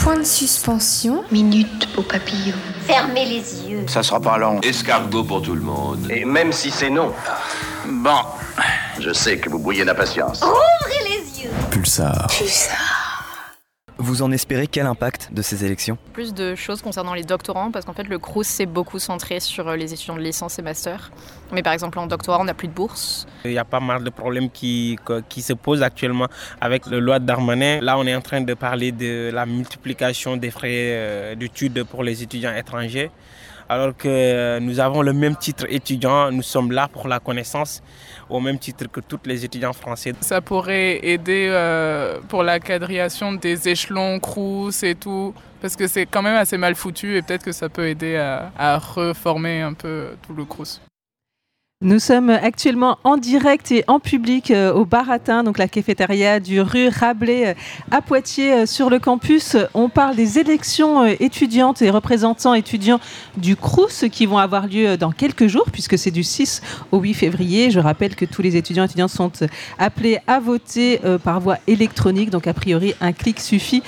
Point de suspension. Minute au papillon. Fermez les yeux. Ça sera pas long. Escargot pour tout le monde. Et même si c'est non. Bon. Je sais que vous bouillez d'impatience. Ouvrez les yeux. Pulsar. Vous en espérez quel impact de ces élections? Plus de choses concernant les doctorants, parce qu'en fait, le CRUS s'est beaucoup centré sur euh, les étudiants de licence et master. Mais par exemple, en doctorat, on n'a plus de bourse. Il y a pas mal de problèmes qui, qui se posent actuellement avec la loi Darmanin. Là, on est en train de parler de la multiplication des frais euh, d'études pour les étudiants étrangers. Alors que euh, nous avons le même titre étudiant, nous sommes là pour la connaissance, au même titre que tous les étudiants français. Ça pourrait aider euh, pour la quadrillation des échelons, crous et tout, parce que c'est quand même assez mal foutu et peut-être que ça peut aider à, à reformer un peu tout le crous. Nous sommes actuellement en direct et en public euh, au Baratin, donc la cafétéria du rue Rabelais euh, à Poitiers euh, sur le campus. On parle des élections étudiantes et représentants étudiants du CRUS qui vont avoir lieu dans quelques jours puisque c'est du 6 au 8 février. Je rappelle que tous les étudiants et étudiantes sont appelés à voter par voie électronique, donc a priori un clic suffit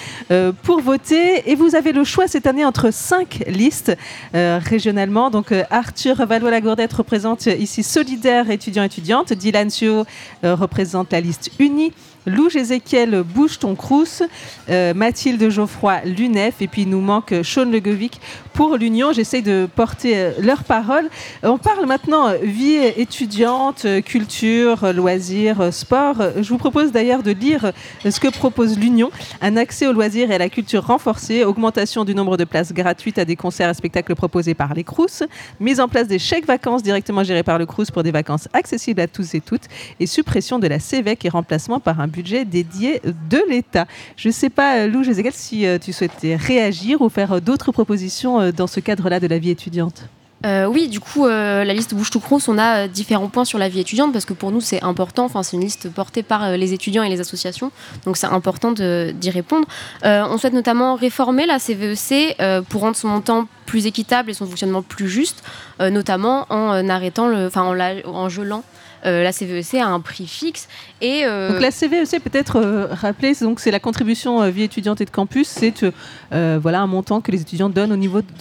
pour voter. Et vous avez le choix cette année entre cinq listes régionalement. Donc Arthur Valois-Lagourdette représente ici solidaire étudiants-étudiantes. Dylan euh, représente la liste unie. Louge Ezekiel Bouche ton Crous, euh, Mathilde Geoffroy l'UNEF et puis il nous manque Sean Legovic pour l'Union. J'essaye de porter euh, leurs paroles. On parle maintenant euh, vie étudiante, culture, loisirs, sport. Je vous propose d'ailleurs de lire ce que propose l'Union. Un accès aux loisirs et à la culture renforcé, augmentation du nombre de places gratuites à des concerts et spectacles proposés par les Crous, mise en place des chèques vacances directement gérés par le Crous pour des vacances accessibles à tous et toutes et suppression de la CEVEC et remplacement par un budget dédié de l'État. Je ne sais pas, Lou Jézégal, si euh, tu souhaitais réagir ou faire euh, d'autres propositions euh, dans ce cadre-là de la vie étudiante. oui, du coup, la liste Bouche to Cross, on a différents points sur la vie étudiante parce que pour nous, c'est important. Enfin, c'est une liste portée par les étudiants et les associations, donc c'est important d'y répondre. on souhaite notamment réformer la CVEC e pour rendre son montant plus équitable et son fonctionnement plus juste, notamment en arrêtant en gelant euh, la CVEC a un prix fixe. Et, euh, la CVEC, peut-être euh, rappeler, c'est la contribution vie étudiante et de campus, c'est voilà un montant que les étudiants donnent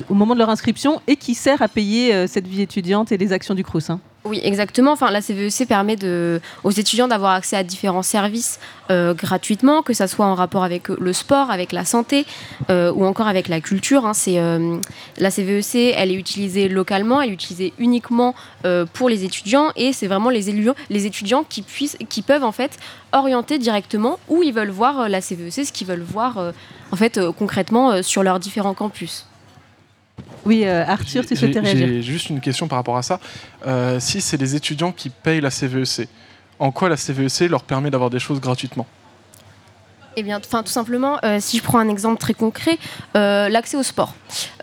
au moment de leur inscription et qui sert à payer cette vie étudiante et les actions du CRUS. Hein. Oui, exactement. La CVEC e permet aux étudiants d'avoir accès à différents services euh, gratuitement, que ce soit en rapport avec le sport, avec la santé euh, ou encore avec la culture. Hein. Euh, la CVEC, e elle est utilisée localement, elle est utilisée uniquement pour les étudiants et c'est vraiment les, les étudiants qui, puissent, qui peuvent en fait orienter directement où ils veulent voir la CVEC, e ce qu'ils veulent voir en fait concrètement sur leurs différents campus. Oui, euh, Arthur, tu souhaitais réagir. J'ai juste une question par rapport à ça. Euh, si c'est les étudiants qui payent la CVEC, e en quoi la CVEC e leur permet d'avoir des choses gratuitement? Eh bien, enfin, tout simplement, euh, si je prends un exemple très concret, euh, l'accès au sport.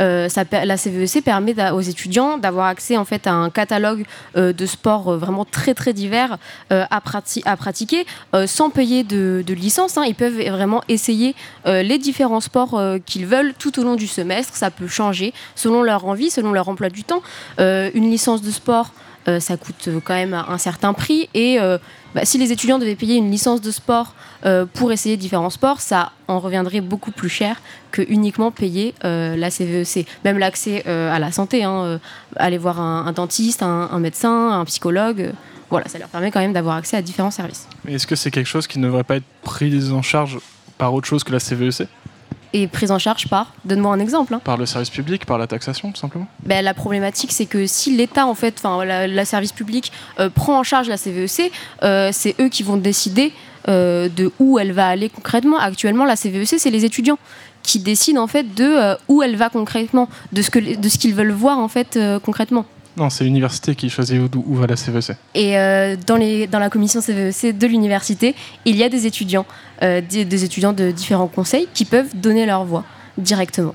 Euh, la CVEC e permet aux étudiants d'avoir accès en fait à un catalogue de sports vraiment très très divers à, à, pratiquer sans payer de, licence. Hein. Ils peuvent vraiment essayer les différents sports qu'ils veulent tout au long du semestre. Ça peut changer selon leur envie, selon leur emploi du temps. une licence de sport. Ça coûte quand même un certain prix et bah, si les étudiants devaient payer une licence de sport euh, pour essayer différents sports, ça en reviendrait beaucoup plus cher que uniquement payer euh, la CVEC. E Même l'accès euh, à la santé, hein, aller voir un, dentiste, un, médecin, un psychologue voilà, ça leur permet quand même d'avoir accès à différents services. Est-ce que c'est quelque chose qui ne devrait pas être pris en charge par autre chose que la CVEC et prise en charge par Donne-moi un exemple. Hein. Par le service public, par la taxation, tout simplement ben, La problématique, c'est que si l'État, en fait, enfin, la, service public euh, prend en charge la CVEC, e euh, c'est eux qui vont décider euh, de où elle va aller concrètement. Actuellement, la CVEC, e c'est les étudiants qui décident, en fait, de où elle va concrètement, de ce qu'ils veulent voir, en fait, concrètement. Non, c'est l'université qui choisit où, va la CVEC. Et euh, dans, les, dans la commission CVEC de l'université, il y a des étudiants, euh, des, étudiants de différents conseils qui peuvent donner leur voix directement.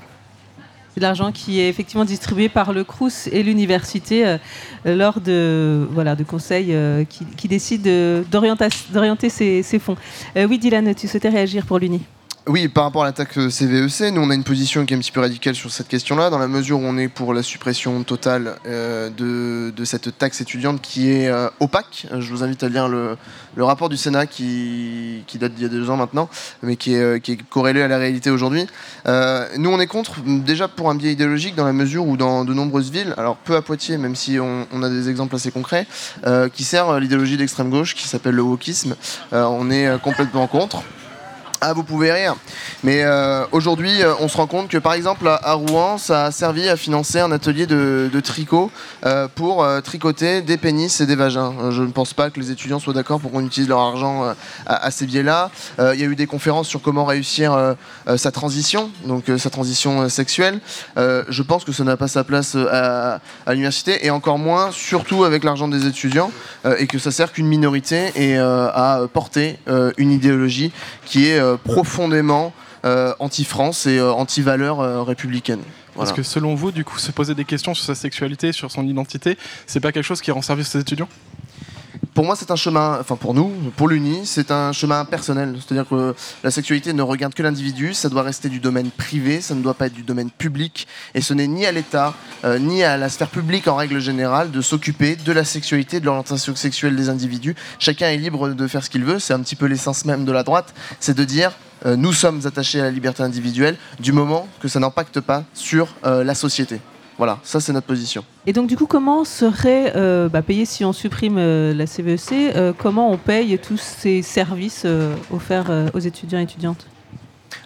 C'est l'argent qui est effectivement distribué par le CRUS et l'université euh, lors de, voilà, de conseils qui, qui, décident d'orienter ces, ces, fonds. oui, Dylan, tu souhaitais réagir pour l'Uni? Oui, par rapport à l'attaque CVEC, e nous on a une position qui est un petit peu radicale sur cette question-là, dans la mesure où on est pour la suppression totale euh, de, cette taxe étudiante qui est euh, opaque. Je vous invite à lire le, rapport du Sénat qui, date d'il y a deux ans maintenant, mais qui est, euh, corrélé à la réalité aujourd'hui. nous on est contre, déjà pour un biais idéologique, dans la mesure où dans de nombreuses villes, alors peu à Poitiers, même si on, on a des exemples assez concrets, qui sert l'idéologie d'extrême gauche qui s'appelle le wokisme, on est complètement contre. Ah, vous pouvez rire. Mais euh, aujourd'hui, euh, on se rend compte que par exemple à, Rouen, ça a servi à financer un atelier de, tricot euh, pour tricoter des pénis et des vagins. Je ne pense pas que les étudiants soient d'accord pour qu'on utilise leur argent à, ces biais-là. Il y a eu des conférences sur comment réussir sa transition, donc sa transition sexuelle. je pense que ça n'a pas sa place à, à l'université et encore moins, surtout avec l'argent des étudiants, et que ça sert qu'une minorité et à porter une idéologie qui est profondément euh, anti-France et euh, anti-valeurs euh, républicaines. Parce Voilà. que selon vous, du coup, se poser des questions sur sa sexualité, sur son identité, c'est pas quelque chose qui rend service aux étudiants? Pour moi, c'est un chemin, enfin pour nous, pour l'Uni, c'est un chemin personnel. C'est-à-dire que la sexualité ne regarde que l'individu, ça doit rester du domaine privé, ça ne doit pas être du domaine public. Et ce n'est ni à l'État, euh, ni à la sphère publique en règle générale de s'occuper de la sexualité, de l'orientation sexuelle des individus. Chacun est libre de faire ce qu'il veut, c'est un petit peu l'essence même de la droite, c'est de dire euh, nous sommes attachés à la liberté individuelle du moment que ça n'impacte pas sur euh, la société. Voilà, ça c'est notre position. Et donc, du coup, comment serait euh, bah, payé si on supprime euh, la CVEC euh, Comment on paye tous ces services offerts aux étudiants et étudiantes?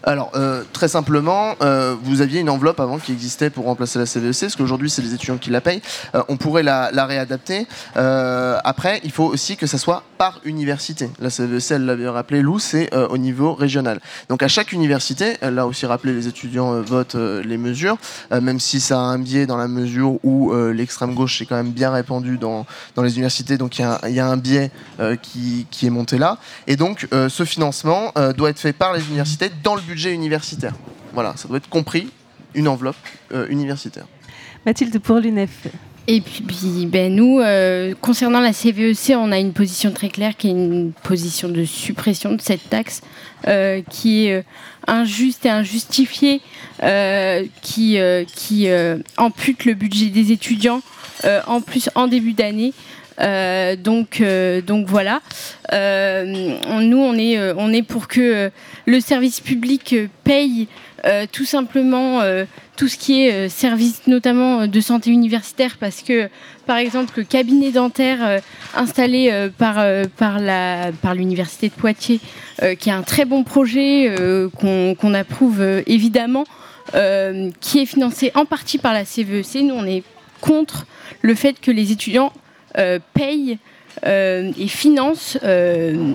Alors, euh, très simplement, euh, vous aviez une enveloppe avant qui existait pour remplacer la CVEC, parce qu'aujourd'hui, c'est les étudiants qui la payent. Euh, on pourrait la, réadapter. Après, il faut aussi que ça soit par université. La CVEC, elle l'avait rappelé, Lou, c'est au niveau régional. Donc, à chaque université, elle l'a aussi rappelé, les étudiants votent les mesures, même si ça a un biais dans la mesure où l'extrême gauche est quand même bien répandu dans, dans les universités, donc il y, a y a un biais qui, qui est monté là. Et donc, ce financement doit être fait par les universités dans le budget universitaire. Voilà, ça doit être compris, une enveloppe euh, universitaire. Mathilde, pour l'UNEF. Et puis, puis, ben, nous, euh, concernant la CVEC, on a une position très claire qui est une position de suppression de cette taxe euh, qui est injuste et injustifiée, euh, qui, euh, qui euh, ampute le budget des étudiants euh, en plus en début d'année. Euh, donc, euh, donc voilà. Euh, nous, on est, on est pour que le service public paye tout simplement tout ce qui est service notamment de santé universitaire parce que par exemple le cabinet dentaire installé par, par, par l'université de Poitiers qui est un très bon projet qu'on, qu'on approuve évidemment qui est financé en partie par la CVEC nous on est contre le fait que les étudiants euh, payent euh, et financent euh,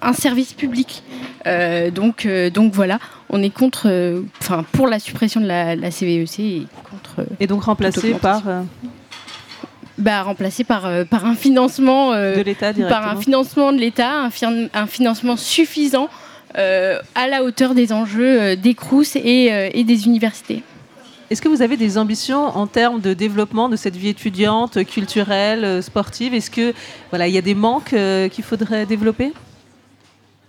un service public. Euh, donc, donc voilà, on est contre, enfin pour la suppression de la, la CVEC et contre. Et donc remplacé par. Bah, remplacé par, par un financement De l'État par un financement de l'État, un, fin- un financement suffisant à la hauteur des enjeux des CRUS et, et des universités. Est-ce que vous avez des ambitions en termes de développement de cette vie étudiante, culturelle, euh, sportive? Est-ce que voilà, il y a des manques euh, qu'il faudrait développer?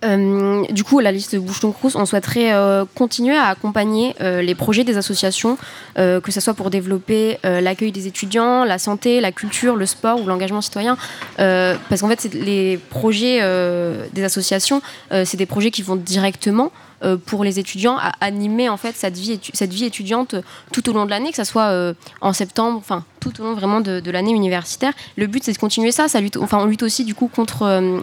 Euh, du coup, la liste de Boucheton Crous, on souhaiterait continuer à accompagner les projets des associations, que ce soit pour développer l'accueil des étudiants, la santé, la culture, le sport ou l'engagement citoyen. Parce qu'en fait, les projets des associations, c'est des projets qui vont directement euh, pour les étudiants à animer en fait cette vie, étudiante tout au long de l'année, que ce soit euh, en septembre, enfin tout au long vraiment de, l'année universitaire. Le but c'est de continuer ça. enfin, on lutte aussi du coup contre, euh,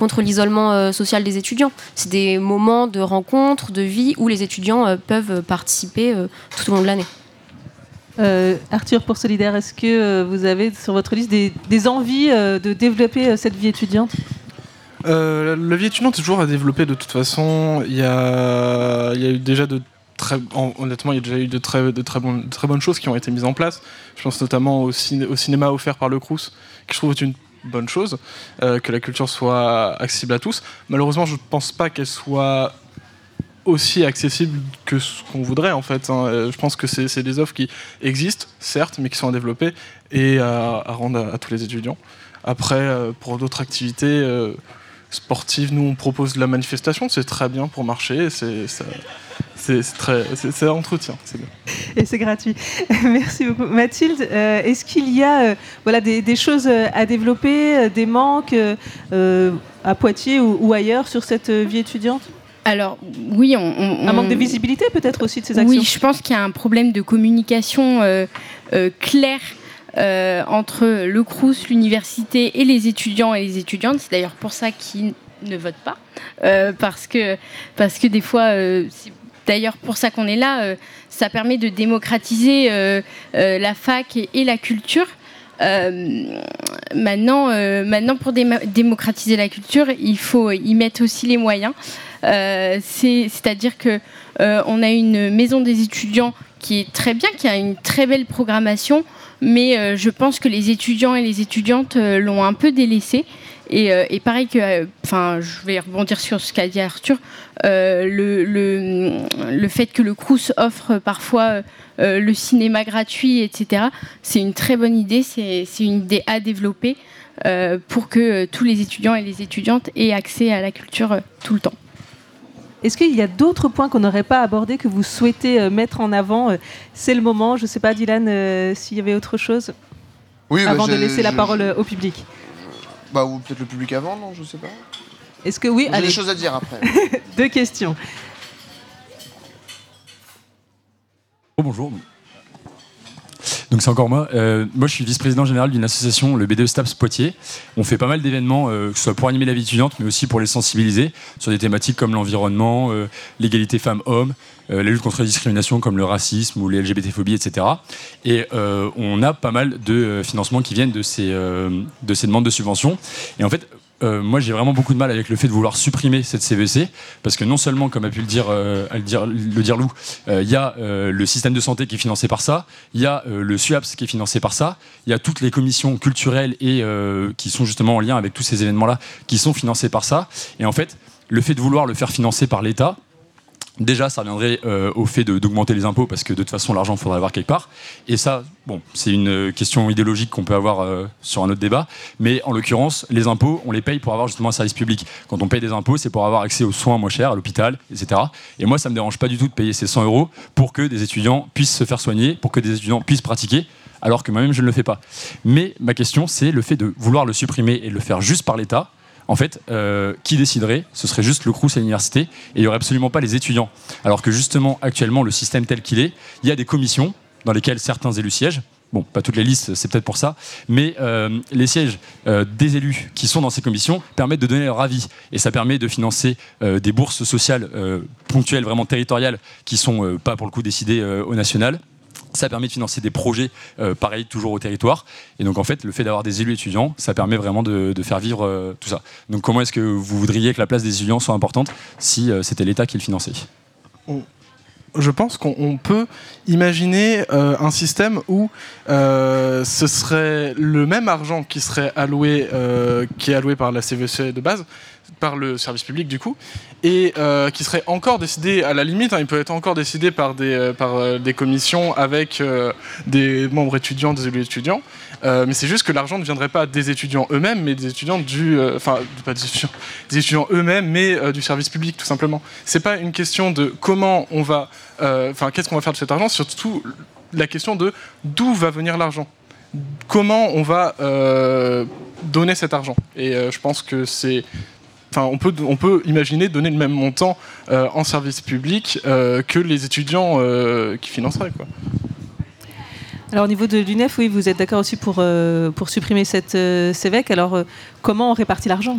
contre l'isolement social des étudiants. C'est des moments de rencontre, de vie où les étudiants peuvent participer tout au long de l'année. Arthur, pour Solidaire, est-ce que vous avez sur votre liste des, envies de développer cette vie étudiante? Euh, la vie étudiante est toujours à développer de toute façon. Il y a, eu déjà de très, en- honnêtement, il y a déjà eu de très, de très, de très bonnes choses qui ont été mises en place. Je pense notamment au, ciné- au cinéma offert par le Crous, qui je trouve est une bonne chose, euh, que la culture soit accessible à tous. Malheureusement, je ne pense pas qu'elle soit aussi accessible que ce qu'on voudrait en fait. hein. Euh, Je pense que c'est des offres qui existent, certes, mais qui sont à développer et à, rendre à, tous les étudiants. Après, euh, pour d'autres activités sportives, nous on propose de la manifestation, c'est très bien pour marcher, c'est ça- c'est c'est très, c'est c'est entretien, c'est bien. Et c'est gratuit. Merci beaucoup. Mathilde, euh, est-ce qu'il y a euh, voilà, des, des choses à développer, euh, des manques euh, à Poitiers ou, ou ailleurs sur cette vie étudiante? Alors oui, on, on- Un manque de visibilité peut-être aussi de ces actions? Oui, je pense qu'il y a un problème de communication euh, euh, entre le CRUS, l'université et les étudiants et les étudiantes. C'est d'ailleurs pour ça qu'ils ne votent pas. Euh, parce, que, parce que des fois, euh, c'est d'ailleurs pour ça qu'on est là, ça permet de démocratiser la fac et, la culture. Maintenant, maintenant, pour démocratiser la culture, il faut y mettre aussi les moyens. C'est- C'est-à-dire que on a une maison des étudiants qui est très bien, qui a une très belle programmation, mais euh, je pense que les étudiants et les étudiantes euh, l'ont un peu délaissée. Et, euh, pareil que, enfin, je vais rebondir sur ce qu'a dit Arthur, le, le, fait que le Crous offre parfois le cinéma gratuit, etc., c'est une très bonne idée, c'est une idée à développer pour que tous les étudiants et les étudiantes aient accès à la culture tout le temps. Est-ce qu'il y a d'autres points qu'on n'aurait pas abordés que vous souhaitez euh, mettre en avant Euh, C'est le moment. Je ne sais pas, Dylan, euh, s'il y avait autre chose Oui, bah, avant de laisser la parole au public. Bah, ou peut-être le public avant, non Je sais pas. Est-ce que oui J'ai des choses à dire après. deux questions. Oh, bonjour. Donc c'est encore moi. Euh, moi je suis vice-président général d'une association, le BDE STAPS Poitiers. On fait pas mal d'événements, euh, que ce soit pour animer la vie étudiante, mais aussi pour les sensibiliser sur des thématiques comme l'environnement, euh, l'égalité femmes-hommes, la lutte contre la discrimination comme le racisme ou les LGBT-phobies, etc. Et on a pas mal de financements qui viennent de ces, de ces demandes de subventions. Et en fait, euh, moi j'ai vraiment beaucoup de mal avec le fait de vouloir supprimer cette CVC parce que non seulement comme a pu le dire, euh, le dire, le Lou, euh, il y a euh, le système de santé qui est financé par ça, il y a euh, le SUAPS qui est financé par ça, il y a toutes les commissions culturelles et euh, qui sont justement en lien avec tous ces événements là qui sont financés par ça. Et en fait le fait de vouloir le faire financer par l'État Déjà, ça reviendrait euh, au fait d'augmenter les impôts parce que de toute façon, l'argent, il faudra l'avoir quelque part. Et ça, bon, c'est une euh, question idéologique qu'on peut avoir euh, sur un autre débat. Mais en l'occurrence, les impôts, on les paye pour avoir justement un service public. Quand on paye des impôts, c'est pour avoir accès aux soins moins chers, à l'hôpital, etc. Et moi, ça me dérange pas du tout de payer ces 100 euros pour que des étudiants puissent se faire soigner, pour que des étudiants puissent pratiquer alors que moi-même je ne le fais pas. Mais ma question, c'est le fait de vouloir le supprimer et le faire juste par l'État. En fait, euh, qui déciderait? Ce serait juste le Crous à l'université et il n'y aurait absolument pas les étudiants. Alors que justement, actuellement, le système tel qu'il est, il y a des commissions dans lesquelles certains élus siègent. Bon, pas toutes les listes, c'est peut-être pour ça, mais euh, les sièges euh, des élus qui sont dans ces commissions permettent de donner leur avis et ça permet de financer des bourses sociales ponctuelles, vraiment territoriales, qui sont euh, pas pour le coup décidées au national. Ça permet de financer des projets, euh, pareil, toujours au territoire. Et donc, en fait, le fait d'avoir des élus étudiants, ça permet vraiment de, faire vivre euh, tout ça. Donc, comment est-ce que vous voudriez que la place des étudiants soit importante si euh, c'était l'État qui le finançait? Je pense qu'on on peut imaginer euh, un système où ce serait le même argent qui serait alloué, alloué par la CVC de base, par le service public du coup, et euh, qui serait encore décidé à la limite, hein, il peut être encore décidé par des, euh, par, euh, des commissions avec des membres étudiants, des élus étudiants. Mais c'est juste que l'argent ne viendrait pas des étudiants eux-mêmes, mais des étudiants du, enfin pas des étudiants, des étudiants eux-mêmes, mais du service public tout simplement. C'est pas une question de comment on va, enfin qu'est-ce qu'on va faire de cet argent, surtout la question de d'où va venir l'argent, comment on va donner cet argent. Et je pense que c'est Enfin, on peut, on peut imaginer donner le même montant euh, en service public euh, que les étudiants euh, qui financeraient. Quoi. Alors au niveau de l'UNEF, oui, vous êtes d'accord aussi pour, euh, pour supprimer cette euh, CEVEC. Alors euh, comment on répartit l'argent?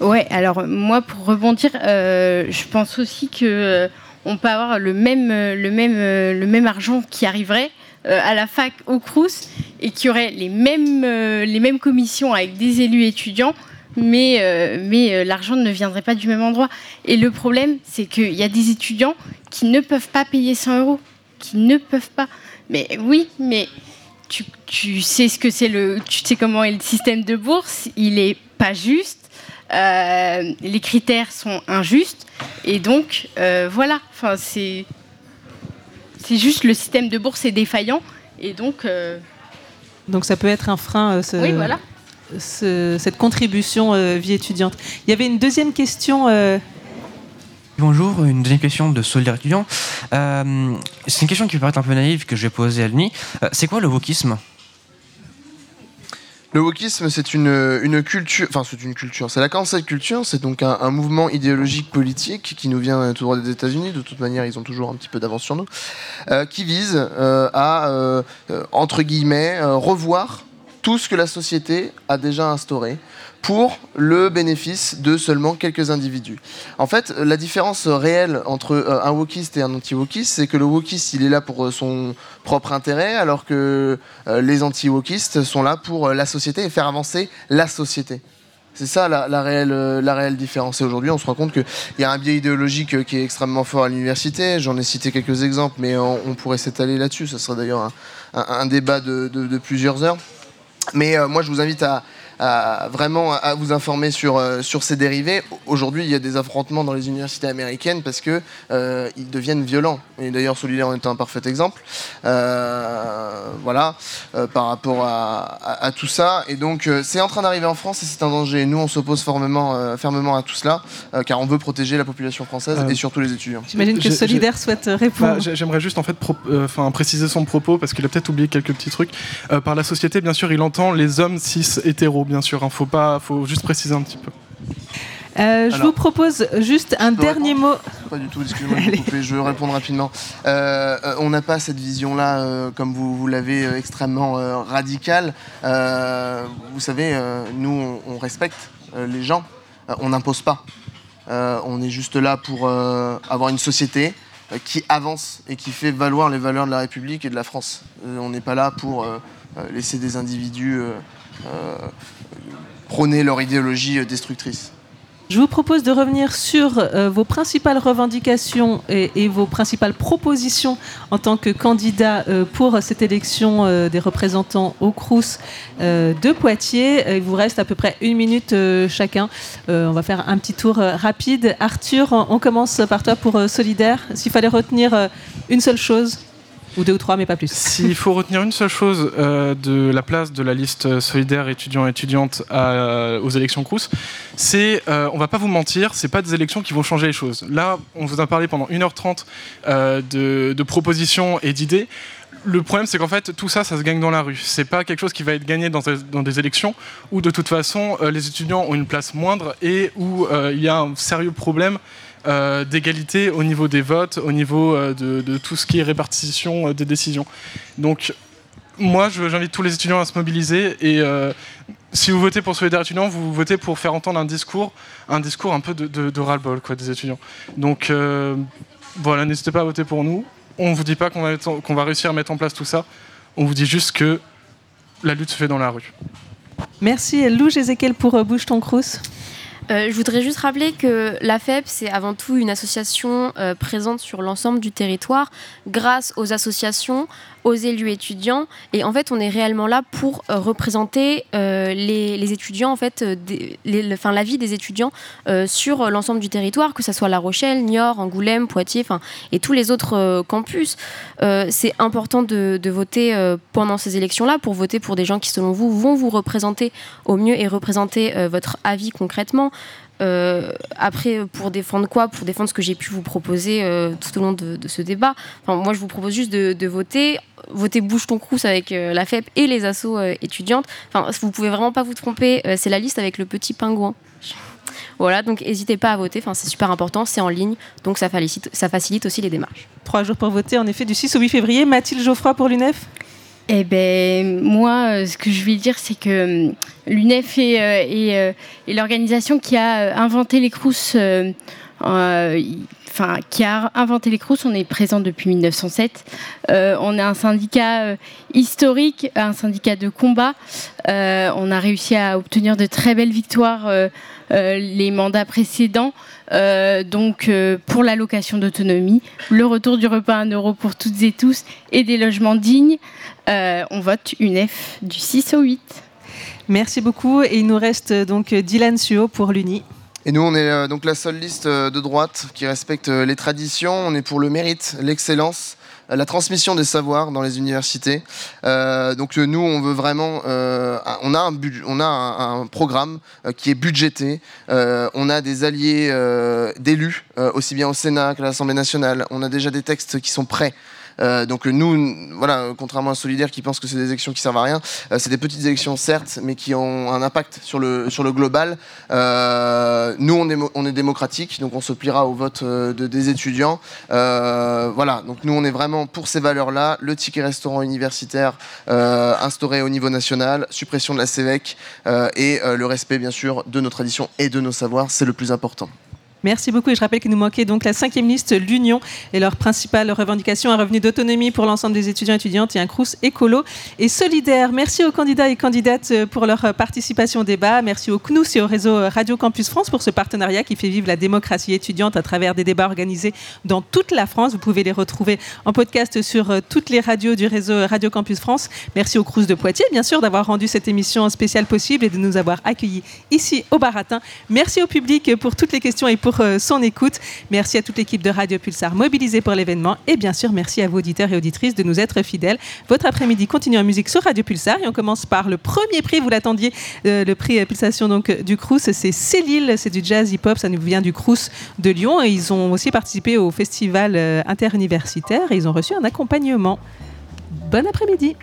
Ouais, alors moi pour rebondir, euh, je pense aussi que euh, on peut avoir le même, le même, le même argent qui arriverait euh, à la fac au Crous et qui aurait les mêmes, euh, les mêmes commissions avec des élus étudiants, mais, euh, mais euh, l'argent ne viendrait pas du même endroit. Et le problème, c'est qu'il y a des étudiants qui ne peuvent pas payer 100 euros, qui ne peuvent pas. Mais oui, mais tu, tu sais ce que c'est le, tu sais comment est le système de bourse, il est pas juste. euh, les critères sont injustes et donc voilà. Enfin, c'est c'est juste le système de bourse est défaillant et donc Donc ça peut être un frein, ce- Oui, voilà. Ce- cette contribution euh, vie étudiante. Il y avait une deuxième question. euh, Bonjour, une deuxième question de Solidaire étudiant. Euh, c'est une question qui peut paraître un peu naïve que je vais poser à l'UNI. Euh, c'est quoi le wokisme? Le wokisme, c'est une, une culture, enfin c'est une culture, c'est la cancel culture, c'est donc un, un mouvement idéologique politique qui nous vient tout droit des États-Unis, de toute manière ils ont toujours un petit peu d'avance sur nous, euh, qui vise euh, à, euh, entre guillemets, euh, revoir tout ce que la société a déjà instauré pour le bénéfice de seulement quelques individus. En fait, la différence réelle entre euh, un wokiste et un anti-wokiste, c'est que le wokiste, il est là pour euh, son propre intérêt, alors que euh, les anti-wokistes sont là pour la société et faire avancer la société. C'est ça la, réelle, différence. Et aujourd'hui, on se rend compte qu'il y a un biais idéologique qui est extrêmement fort à l'université. J'en ai cité quelques exemples, mais on, pourrait s'étaler là-dessus. Ce serait d'ailleurs un, débat de plusieurs heures. Mais euh, moi, je vous invite à, à vraiment à vous informer sur, euh, sur ces dérivés. Aujourd'hui, il y a des affrontements dans les universités américaines parce que euh, ils deviennent violents. Et d'ailleurs, Solidaire en est un parfait exemple. Euh, voilà, euh, par rapport à, à- à tout ça. Et donc, euh, c'est en train d'arriver en France et c'est un danger. Nous, on s'oppose fermement, euh, fermement à tout cela, euh, car on veut protéger la population française Euh, et surtout les étudiants. J'imagine que Solidaire souhaite répondre. Bah, j'ai- J'aimerais juste en fait euh, enfin, préciser son propos parce qu'il a peut-être oublié quelques petits trucs. Euh, par la société, bien sûr, il entend les hommes cis hétéros, bien sûr. Il faut pas, faut juste préciser un petit peu. Euh, je Alors, vous propose juste un dernier mot. Pas du tout, excusez-moi, je, vais couper, je vais répondre rapidement. Euh, euh, on n'a pas cette vision-là, euh, comme vous, vous l'avez, euh, extrêmement euh, radicale. Euh, vous savez, euh, nous, on, on respecte euh, les gens, Euh, on n'impose pas. Euh, on est juste là pour euh, avoir une société euh, qui avance et qui fait valoir les valeurs de la République et de la France. Euh, on n'est pas là pour laisser des individus euh, euh, prôner leur idéologie euh, destructrice. Je vous propose de revenir sur euh, vos principales revendications et, vos principales propositions en tant que candidat euh, pour cette élection des représentants au Crous euh, de Poitiers. Il vous reste à peu près une minute chacun. On va faire un petit tour rapide. Arthur, on on commence par toi pour Solidaire. S'il fallait retenir une seule chose, ou deux ou trois, mais pas plus. S'il faut retenir une seule chose euh, de la place de la liste solidaire étudiants-étudiantes à- aux élections Crous, c'est, euh, on va pas vous mentir, c'est pas des élections qui vont changer les choses. Là, on vous a parlé pendant 1h30 euh, de, de propositions et d'idées. Le problème, c'est qu'en fait, tout ça, ça se gagne dans la rue. C'est pas quelque chose qui va être gagné dans des, dans des élections où, de toute façon, euh, les étudiants ont une place moindre et où euh, il y a un sérieux problème euh, d'égalité au niveau des votes, au niveau euh, de, tout ce qui est répartition euh, des décisions. Donc, moi, j'invite tous les étudiants à se mobiliser et si vous votez pour Solidaire étudiant, vous votez pour faire entendre un discours, un discours un peu de, ras-le-bol des étudiants. Donc, voilà, n'hésitez pas à voter pour nous. On vous dit pas qu'on va, réussir à mettre en place tout ça. On vous dit juste que la lutte se fait dans la rue. Merci Lou Ézéchiel pour Bouge ton Crous. Euh, je voudrais juste rappeler que la FEP, c'est avant tout une association euh, présente sur l'ensemble du territoire grâce aux associations, aux élus étudiants. Et en fait, on est réellement là pour euh, représenter euh, les, étudiants, en fait, euh, des- des étudiants sur l'ensemble du territoire, que ce soit La Rochelle, Niort, Angoulême, Poitiers, et tous les autres campus. C'est important de, voter pendant ces élections-là pour voter pour des gens qui, selon vous, vont vous représenter au mieux et représenter votre avis concrètement. Euh, après, pour défendre quoi? Pour défendre ce que j'ai pu vous proposer euh, tout au long de, ce débat. Enfin, moi, je vous propose juste de, voter. Voter Bouge ton Crous avec euh, la FEP et les assos étudiantes. Enfin, vous pouvez vraiment pas vous tromper. c'est la liste avec le petit pingouin. Voilà, donc n'hésitez pas à voter. Enfin, c'est super important. C'est en ligne, donc ça facilite, ça facilite aussi les démarches. Trois jours pour voter, en effet, du 6 au 8 février. Mathilde Geoffroy pour l'UNEF Eh ben, moi, euh, ce que je vais dire, c'est que hum, l'UNEF est, euh, euh, l'organisation qui a euh, inventé les Crous. euh, euh, y- Enfin, qui a inventé les Crous, on est présent depuis 1907. Euh, on est un syndicat euh, historique, un syndicat de combat. Euh, on a réussi à obtenir de très belles victoires euh, euh, les mandats précédents. Euh, donc, euh, pour l'allocation d'autonomie, le retour du repas à 1 euro pour toutes et tous et des logements dignes, euh, on vote UNEF du 6 au 8. Merci beaucoup. Et il nous reste euh, donc euh, Dylan Suo pour l'UNI. Et nous, on est donc la seule liste de droite qui respecte les traditions. On est pour le mérite, l'excellence, la transmission des savoirs dans les universités. Euh, donc nous, on veut vraiment, euh, on a un, budget- on a un, un programme euh, qui est budgété. Euh, on a des alliés euh, d'élus, euh, aussi bien au Sénat qu'à l'Assemblée nationale. On a déjà des textes qui sont prêts. Euh, donc nous, voilà, contrairement à Solidaire qui pense que c'est des élections qui servent à rien, euh, c'est des petites élections certes, mais qui ont un impact sur le, global. Euh, nous, on est, démocratique, donc on se pliera au vote de, des étudiants. Voilà, donc nous, on est vraiment pour ces valeurs-là. Le ticket restaurant universitaire instauré au niveau national, suppression de la CEVEC et le respect, bien sûr, de nos traditions et de nos savoirs, c'est le plus important. Merci beaucoup et je rappelle qu'il nous manquait donc la cinquième liste, l'Union, et leur principale revendication, un revenu d'autonomie pour l'ensemble des étudiants et étudiantes et un crous écolo et solidaire. Merci aux candidats et candidates euh, pour leur participation au débat. Merci au CNUS et au réseau Radio Campus France pour ce partenariat qui fait vivre la démocratie étudiante à travers des débats organisés dans toute la France. Vous pouvez les retrouver en podcast sur euh, toutes les radios du réseau Radio Campus France. Merci au Crous de Poitiers, bien sûr, d'avoir rendu cette émission spéciale possible et de nous avoir accueillis ici au Baratin. Merci au public pour toutes les questions et pour euh, son écoute. Merci à toute l'équipe de Radio Pulsar mobilisée pour l'événement. Et bien sûr, merci à vos auditeurs et auditrices de nous être fidèles. Votre après-midi continue en musique sur Radio Pulsar. Et on commence par le premier prix, vous l'attendiez, euh, le prix Pulsation donc, du Crous. C'est Célil, c'est du jazz hip-hop, ça nous vient du Crous de Lyon. Et ils ont aussi participé au festival euh, interuniversitaire et ils ont reçu un accompagnement. Bon après-midi.